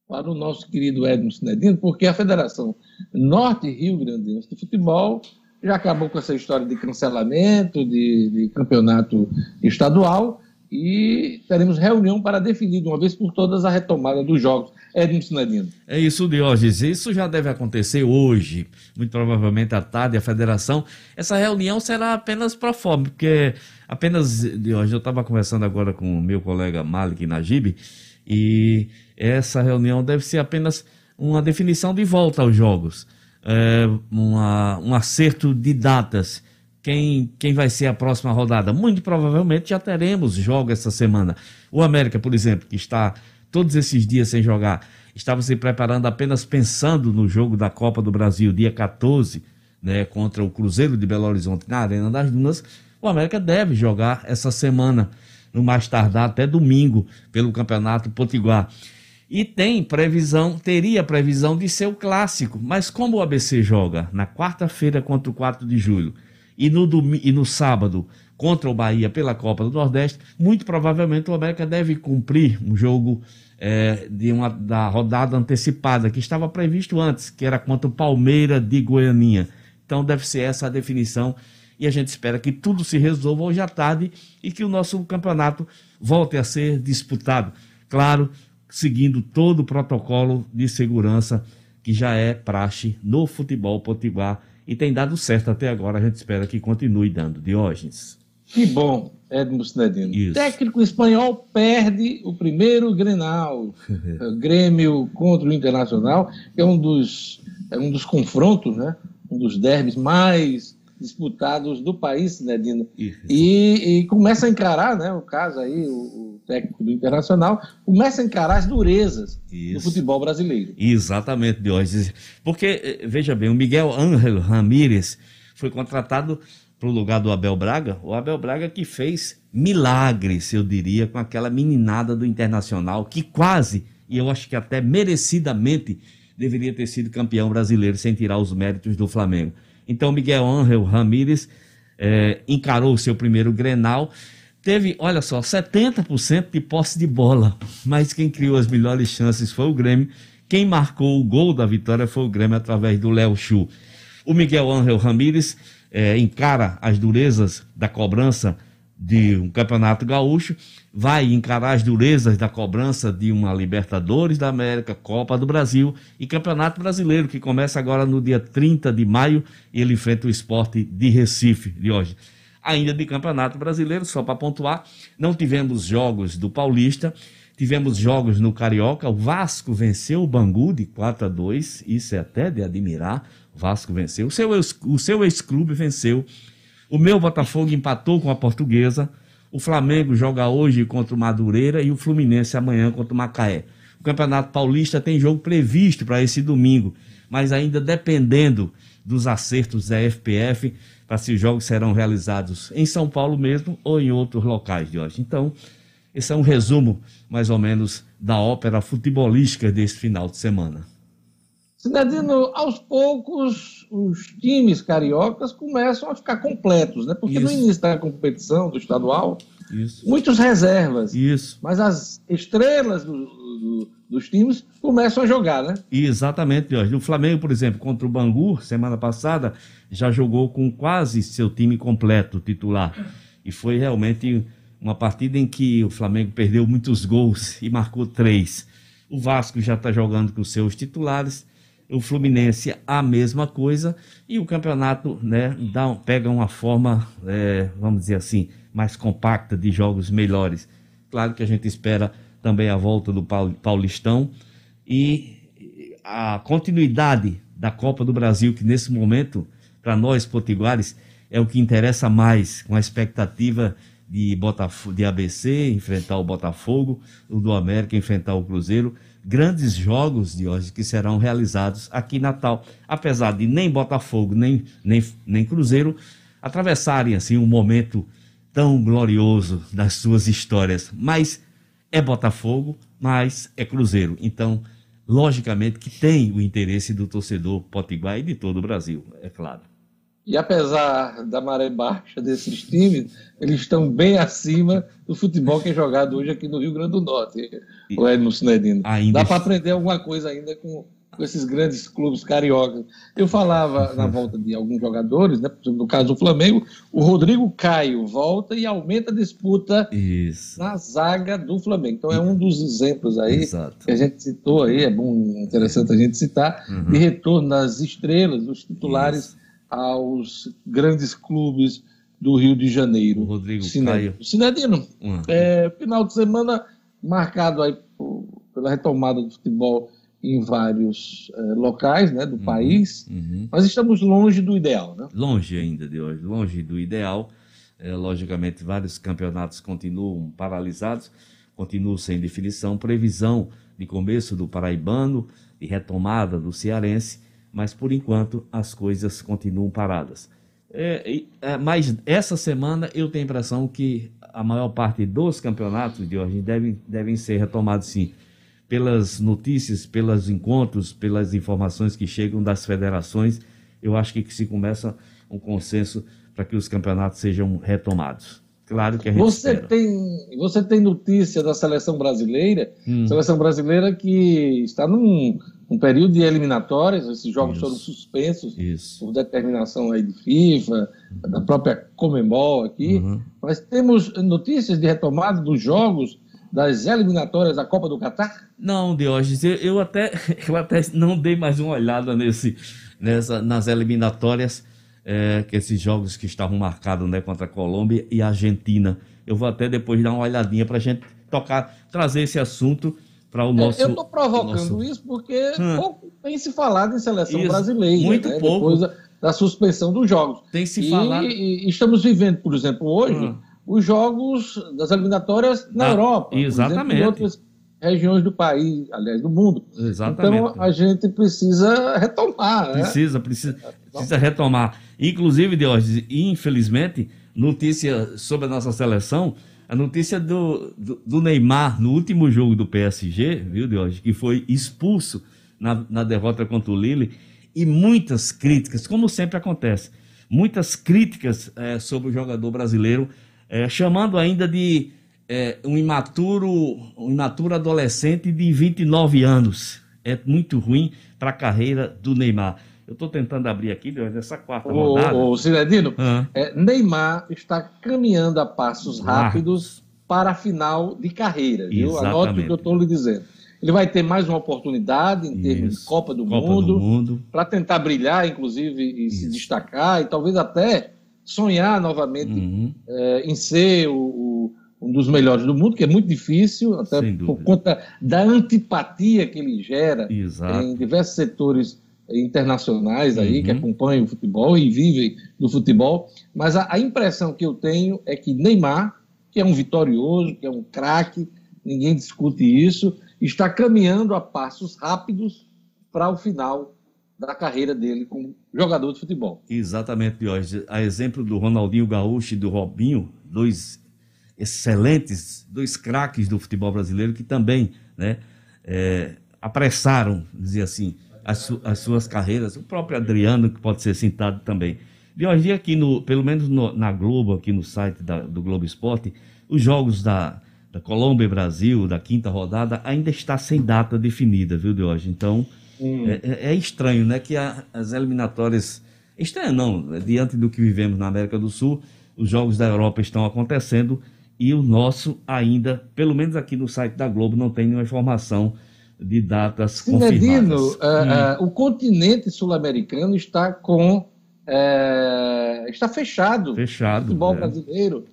para o nosso querido Edmo Sinedino, porque a Federação Norte Rio Grandense de Futebol já acabou com essa história de cancelamento de, de campeonato estadual e teremos reunião para definir de uma vez por todas a retomada dos jogos. Edmo Sinedino. É isso, Diógenes. Isso já deve acontecer hoje, muito provavelmente à tarde, a federação. Essa reunião será apenas pro forma, porque apenas, Diógenes, eu estava conversando agora com o meu colega Malik Najib, e essa reunião deve ser apenas uma definição de volta aos jogos, é, uma, um acerto de datas. Quem, quem vai ser a próxima rodada? Muito provavelmente já teremos jogo essa semana. O América, por exemplo, que está todos esses dias sem jogar, estava se preparando apenas pensando no jogo da Copa do Brasil, dia 14, né, contra o Cruzeiro de Belo Horizonte na Arena das Dunas. O América deve jogar essa semana, no mais tardar até domingo, pelo Campeonato Potiguar. E tem previsão, teria previsão de ser o clássico, mas como o ABC joga na quarta-feira contra o 4 de julho e no, e no sábado contra o Bahia pela Copa do Nordeste, muito provavelmente o América deve cumprir um jogo eh, de uma, da rodada antecipada que estava previsto antes, que era contra o Palmeira de Goianinha. Então deve ser essa a definição e a gente espera que tudo se resolva hoje à tarde e que o nosso campeonato volte a ser disputado. Claro, seguindo todo o protocolo de segurança que já é praxe no futebol potiguar e tem dado certo até agora. A gente espera que continue dando. Diógenes. Que bom, Edmo Sinedino. Isso. Técnico espanhol perde o primeiro Grenal. O Grêmio contra o Internacional, que é um dos, é um dos confrontos, né? um dos derbys mais disputados do país, Sinedino. E, e começa a encarar, né, o caso aí, o, o técnico do Internacional, começa a encarar as durezas do futebol brasileiro. Exatamente, Diógenes. Porque, eh, veja bem, o Miguel Ángel Ramírez foi contratado para o lugar do Abel Braga. O Abel Braga que fez milagres, eu diria, com aquela meninada do Internacional, que quase, e eu acho que até merecidamente, deveria ter sido campeão brasileiro sem tirar os méritos do Flamengo. Então, Miguel Ángel Ramírez eh, encarou o seu primeiro Grenal. Teve, olha só, 70% de posse de bola, mas quem criou as melhores chances foi o Grêmio. Quem marcou o gol da vitória foi o Grêmio através do Léo Chu. O Miguel Ángel Ramírez é, encara as durezas da cobrança de um campeonato gaúcho, vai encarar as durezas da cobrança de uma Libertadores da América, Copa do Brasil e Campeonato Brasileiro, que começa agora no dia 30 de maio e ele enfrenta o esporte de Recife de hoje. Ainda de Campeonato Brasileiro, só para pontuar, não tivemos jogos do Paulista, tivemos jogos no Carioca, o Vasco venceu o Bangu de 4 a 2, isso é até de admirar, o Vasco venceu, o seu, o seu ex-clube venceu, o meu Botafogo empatou com a Portuguesa. O Flamengo joga hoje contra o Madureira e o Fluminense amanhã contra o Macaé. O Campeonato Paulista tem jogo previsto para esse domingo, mas ainda dependendo dos acertos da FPF para se os jogos serão realizados em São Paulo mesmo ou em outros locais de hoje. Então, esse é um resumo, mais ou menos, da ópera futebolística desse final de semana. Cidadino, aos poucos os times cariocas começam a ficar completos, né? Porque no Isso. início da competição do estadual, Isso. muitos reservas. Isso. Mas as estrelas do- do- dos times começam a jogar, né? Exatamente, Jorge. O Flamengo, por exemplo, contra o Bangu, semana passada, já jogou com quase seu time completo, titular. E foi realmente uma partida em que o Flamengo perdeu muitos gols e marcou três. O Vasco já está jogando com seus titulares. O Fluminense a mesma coisa. E o campeonato né, dá, pega uma forma, é, vamos dizer assim, mais compacta de jogos melhores. Claro que a gente espera também a volta do Paul- Paulistão e a continuidade da Copa do Brasil, que nesse momento, para nós potiguares, é o que interessa mais, com a expectativa de, Botafo de ABC enfrentar o Botafogo, o do América enfrentar o Cruzeiro. Grandes jogos de hoje que serão realizados aqui em Natal. Apesar de nem Botafogo, nem, nem, nem Cruzeiro atravessarem assim um momento tão glorioso das suas histórias. Mas é Botafogo, mas é Cruzeiro. Então, logicamente que tem o interesse do torcedor potiguar e de todo o Brasil, é claro. E apesar da maré baixa desses times, eles estão bem acima do futebol que é jogado hoje aqui no Rio Grande do Norte, o Edmo Sinedino. Ainda Dá para aprender alguma coisa ainda com, com esses grandes clubes cariocas. Eu falava na volta de alguns jogadores, né? no caso do Flamengo, o Rodrigo Caio volta e aumenta a disputa Isso. na zaga do Flamengo. Então é um dos exemplos aí Exato. que a gente citou aí, é bom, interessante a gente citar, Uhum. de retorno das estrelas, dos titulares aos grandes clubes do Rio de Janeiro. Rodrigo Cinedino. Caio. Cinedino, Uhum. é, final de semana marcado aí por- pela retomada do futebol em vários é, locais né, do país, Uhum. mas estamos longe do ideal. Né? Longe ainda de hoje, longe do ideal. É, logicamente, vários campeonatos continuam paralisados, continuam sem definição. Previsão de começo do Paraibano, de retomada do Cearense, mas por enquanto as coisas continuam paradas. É, é, mas essa semana eu tenho a impressão que a maior parte dos campeonatos de hoje devem, devem ser retomados sim, pelas notícias, pelos encontros, pelas informações que chegam das federações. Eu acho que se começa um consenso para que os campeonatos sejam retomados. Claro que a gente Você espera. tem, você tem notícia da seleção brasileira, Hum. seleção brasileira que está num, num período de eliminatórias, esses jogos Isso. foram suspensos Isso. por determinação aí de FIFA, da própria Comembol aqui, Uhum. mas temos notícias de retomada dos jogos das eliminatórias da Copa do Catar? Não, Diógenes, eu, eu até, eu até não dei mais uma olhada nesse, nessa, nas eliminatórias, é, que esses jogos que estavam marcados né, contra a Colômbia e a Argentina. Eu vou até depois dar uma olhadinha para a gente tocar, trazer esse assunto para o nosso. É, eu estou provocando nosso- isso porque Hum. pouco tem se falado em seleção Isso, brasileira, muito né, pouco. depois da, suspensão dos jogos. Tem se e, falado. e estamos vivendo, por exemplo, hoje, Hum. os jogos das eliminatórias na Da- Europa, por exemplo, exatamente. em outras regiões do país, aliás, do mundo. Exatamente. Então a gente precisa retomar, né? Precisa, precisa, precisa retomar. Inclusive, Diógenes, infelizmente, notícia sobre a nossa seleção, a notícia do, do, do Neymar no último jogo do PSG, viu, Diógenes, que foi expulso na, na derrota contra o Lille, e muitas críticas, como sempre acontece, muitas críticas eh, sobre o jogador brasileiro, eh, chamando ainda de eh, um imaturo, um imaturo adolescente de 29 anos. É muito ruim para a carreira do Neymar. Eu estou tentando abrir aqui, Deus, essa quarta Ô, rodada. ô Cinedino, Ah. é, Neymar está caminhando a passos rápidos para a final de carreira, viu? Anote o Exatamente. que eu estou lhe dizendo. Ele vai ter mais uma oportunidade em termos de Isso. Copa do Copa Mundo, do Mundo. para tentar brilhar, inclusive, e se destacar, e talvez até sonhar novamente Uhum. eh, em ser o- o- um dos melhores do mundo, que é muito difícil, até por conta da antipatia que ele gera Exato. em diversos setores internacionais aí, Uhum. que acompanham o futebol e vivem do futebol. Mas a, a impressão que eu tenho é que Neymar, que é um vitorioso, que é um craque, ninguém discute isso, está caminhando a passos rápidos para o final da carreira dele como jogador de futebol. Exatamente, Diógenes. A exemplo do Ronaldinho Gaúcho e do Robinho, dois excelentes, dois craques do futebol brasileiro que também né, é, apressaram, dizer assim, as, su- as suas carreiras. O próprio Adriano, que pode ser citado também. Diógenes, aqui, no, pelo menos no- na Globo, aqui no site da- do Globo Esporte, os jogos da, da Colômbia e Brasil, da quinta rodada, ainda está sem data definida, viu, Diógenes? Então, é, é- é estranho, né, que a- as eliminatórias. Estranho não, é diante do que vivemos na América do Sul, os jogos da Europa estão acontecendo e o nosso ainda, pelo menos aqui no site da Globo, não tem nenhuma informação de datas Sinedino, confirmadas. eh, Hum. eh, o continente sul-americano está com eh, está fechado. Fechado, O futebol é. brasileiro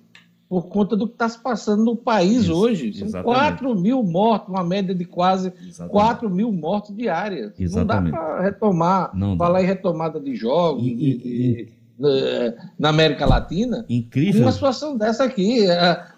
por conta do que está se passando no país Isso, hoje. São exatamente. 4 mil mortos, uma média de quase Exatamente. 4 mil mortes diárias. Exatamente. Não dá para retomar, Não dá. falar em retomada de jogos de- de- eh, na América Latina. Incrível. Uma situação dessa aqui.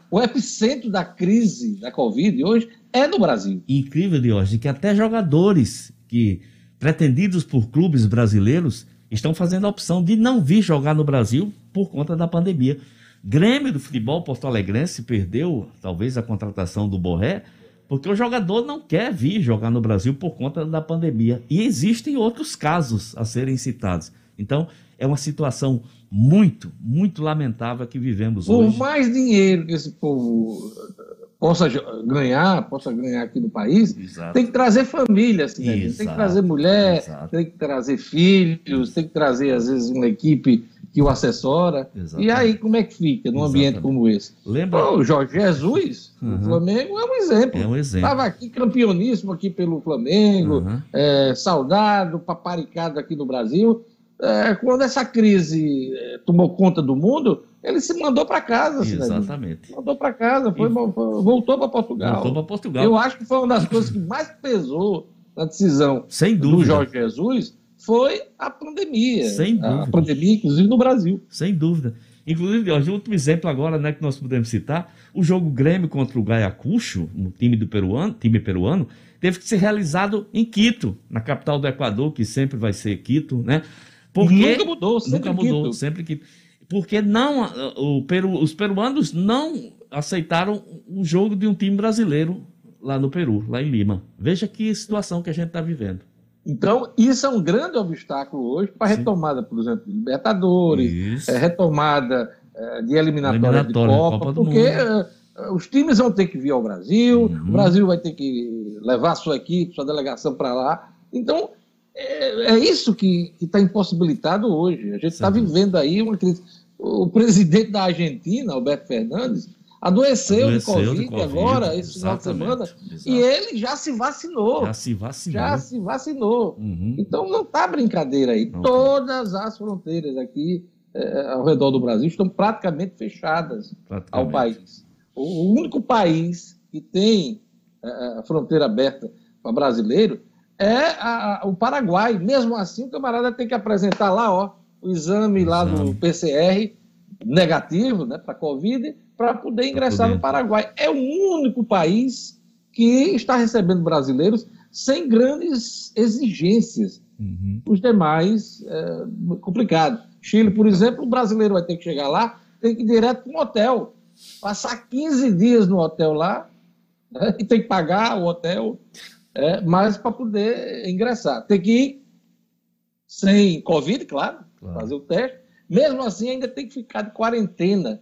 O epicentro da crise da Covid hoje é no Brasil. incrível, Diógenes, que até jogadores que pretendidos por clubes brasileiros estão fazendo a opção de não vir jogar no Brasil por conta da pandemia. Grêmio do futebol Porto Alegrense perdeu talvez a contratação do Borré, porque o jogador não quer vir jogar no Brasil por conta da pandemia. E existem outros casos a serem citados. Então, é uma situação muito, muito lamentável que vivemos Por hoje. mais dinheiro que esse povo eh, possa ganhar, possa ganhar aqui no país, Exato. tem que trazer família, assim, né? tem que trazer mulher, exato. tem que trazer filhos, tem que trazer, às vezes, uma equipe que o assessora. Exatamente. E aí, como é que fica num ambiente como esse? Lembra? O Jorge Jesus, Uhum. do Flamengo, é um exemplo. É um exemplo. Estava aqui campeoníssimo aqui pelo Flamengo, Uhum. é, saudado, paparicado aqui no Brasil. É, quando essa crise é, tomou conta do mundo, ele se mandou para casa. Cidadinho. Exatamente. Mandou para casa, foi, foi- voltou para Portugal. Voltou para Portugal. Eu acho que foi uma das coisas que mais pesou na decisão Sem do dúvida. Jorge Jesus foi a pandemia. Sem A dúvida. pandemia, inclusive, no Brasil. Sem dúvida. Inclusive, Jorge, outro exemplo agora, né, que nós podemos citar, o jogo Grêmio contra o Gayacucho, um time do peruano, time peruano, teve que ser realizado em Quito, na capital do Equador, que sempre vai ser Quito, né? Nunca mudou, sempre nunca mudou, Quito. sempre Quito. Porque não, o Peru, os peruanos não aceitaram o jogo de um time brasileiro lá no Peru, lá em Lima. Veja que situação que a gente está vivendo. Então, isso é um grande obstáculo hoje para a retomada, por exemplo, de Libertadores, é, retomada é, de eliminatória, de Copa, Copa porque Mundo. é, os times vão ter que vir ao Brasil, Uhum. o Brasil vai ter que levar sua equipe, sua delegação para lá. Então, é, é isso que está impossibilitado hoje. A gente está vivendo aí uma crise. O presidente da Argentina, Alberto Fernandes, adoeceu, Adoeceu de de Covid, Covid, agora, esse final de exatamente, semana, exato. e ele já se vacinou. Já se vacinou. Já se vacinou. Uhum. Então não está brincadeira aí. Não. Todas as fronteiras aqui eh, ao redor do Brasil estão praticamente fechadas ao Praticamente. país. O o único país que tem eh, a fronteira aberta para brasileiro é a- a- o Paraguai. Mesmo assim, o camarada tem que apresentar lá ó, o exame lá do. PCR negativo né, para Covid para poder ingressar no Paraguai. É o único país que está recebendo brasileiros sem grandes exigências. Uhum. Os demais, é complicado. Chile, por exemplo, o brasileiro vai ter que chegar lá, tem que ir direto para um hotel, passar 15 dias no hotel lá, né, e tem que pagar o hotel, é, mas para poder ingressar. Tem que ir sem Covid, claro, Claro. fazer o teste. Mesmo assim, ainda tem que ficar de quarentena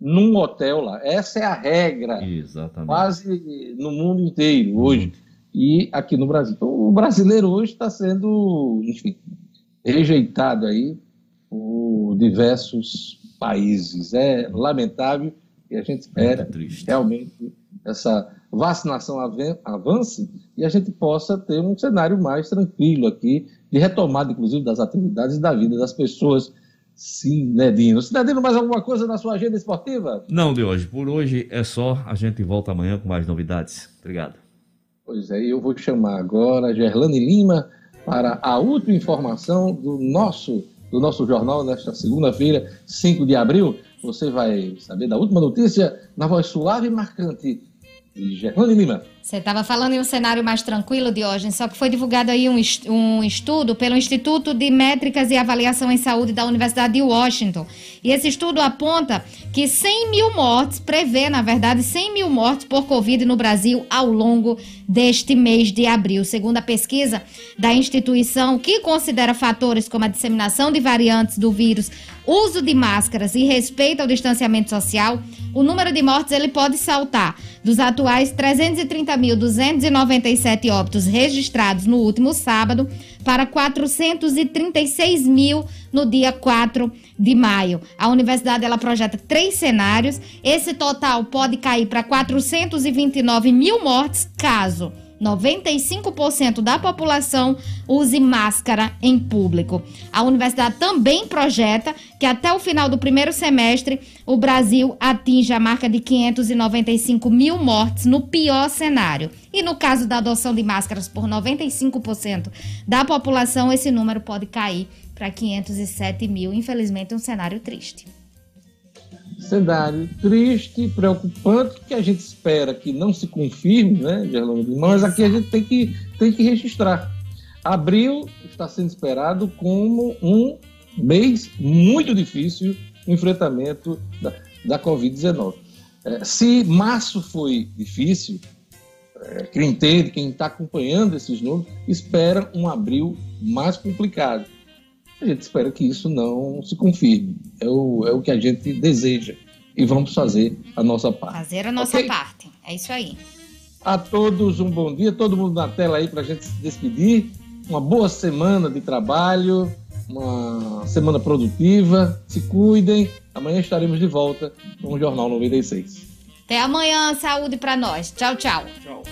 num hotel lá. Essa é a regra Exatamente. quase no mundo inteiro hoje e aqui no Brasil. Então, o brasileiro hoje está sendo, enfim, rejeitado aí por diversos países. É lamentável e a gente espera realmente essa vacinação avance e a gente possa ter um cenário mais tranquilo aqui, de retomada, inclusive, das atividades e da vida das pessoas. Sinedino. Sinedino, mais alguma coisa na sua agenda esportiva? Não, de hoje. Por hoje é só. A gente volta amanhã com mais novidades. Obrigado. Pois é, eu vou chamar agora a Gerlane Lima para a última informação do nosso, do nosso jornal nesta segunda-feira, 5 de abril. Você vai saber da última notícia na voz suave e marcante de Gerlane Lima. Você estava falando em um cenário mais tranquilo, Diógenes, só que foi divulgado aí um, um estudo pelo Instituto de Métricas e Avaliação em Saúde da Universidade de Washington. E esse estudo aponta que 100 mil mortes, prevê, na verdade, 100 mil mortes por Covid no Brasil ao longo deste mês de abril. Segundo a pesquisa da instituição, que considera fatores como a disseminação de variantes do vírus, uso de máscaras e respeito ao distanciamento social, o número de mortes ele pode saltar dos atuais 330.297 óbitos registrados no último sábado para 436 mil no dia 4 de maio. A universidade ela projeta três cenários. Esse total pode cair para 429 mil mortes caso 95% da população use máscara em público. A universidade também projeta que até o final do primeiro semestre o Brasil atinja a marca de 595 mil mortes no pior cenário. E no caso da adoção de máscaras por 95% da população, esse número pode cair para 507 mil. Infelizmente, um cenário triste cenário triste, preocupante, que a gente espera que não se confirme, né, Gerlando Mas aqui a gente tem que, tem que registrar. Abril está sendo esperado como um mês muito difícil enfrentamento da, da Covid-19. É, se março foi difícil, é, quem entende, quem está acompanhando esses números, espera um abril mais complicado. A gente espera que isso não se confirme. É o, é o que a gente deseja. E vamos fazer a nossa parte. Fazer a nossa okay? parte. É isso aí. A todos um bom dia, todo mundo na tela aí para a gente se despedir. Uma boa semana de trabalho, uma semana produtiva. Se cuidem. Amanhã estaremos de volta com o Jornal 96. Até amanhã. Saúde para nós. Tchau, tchau. Tchau.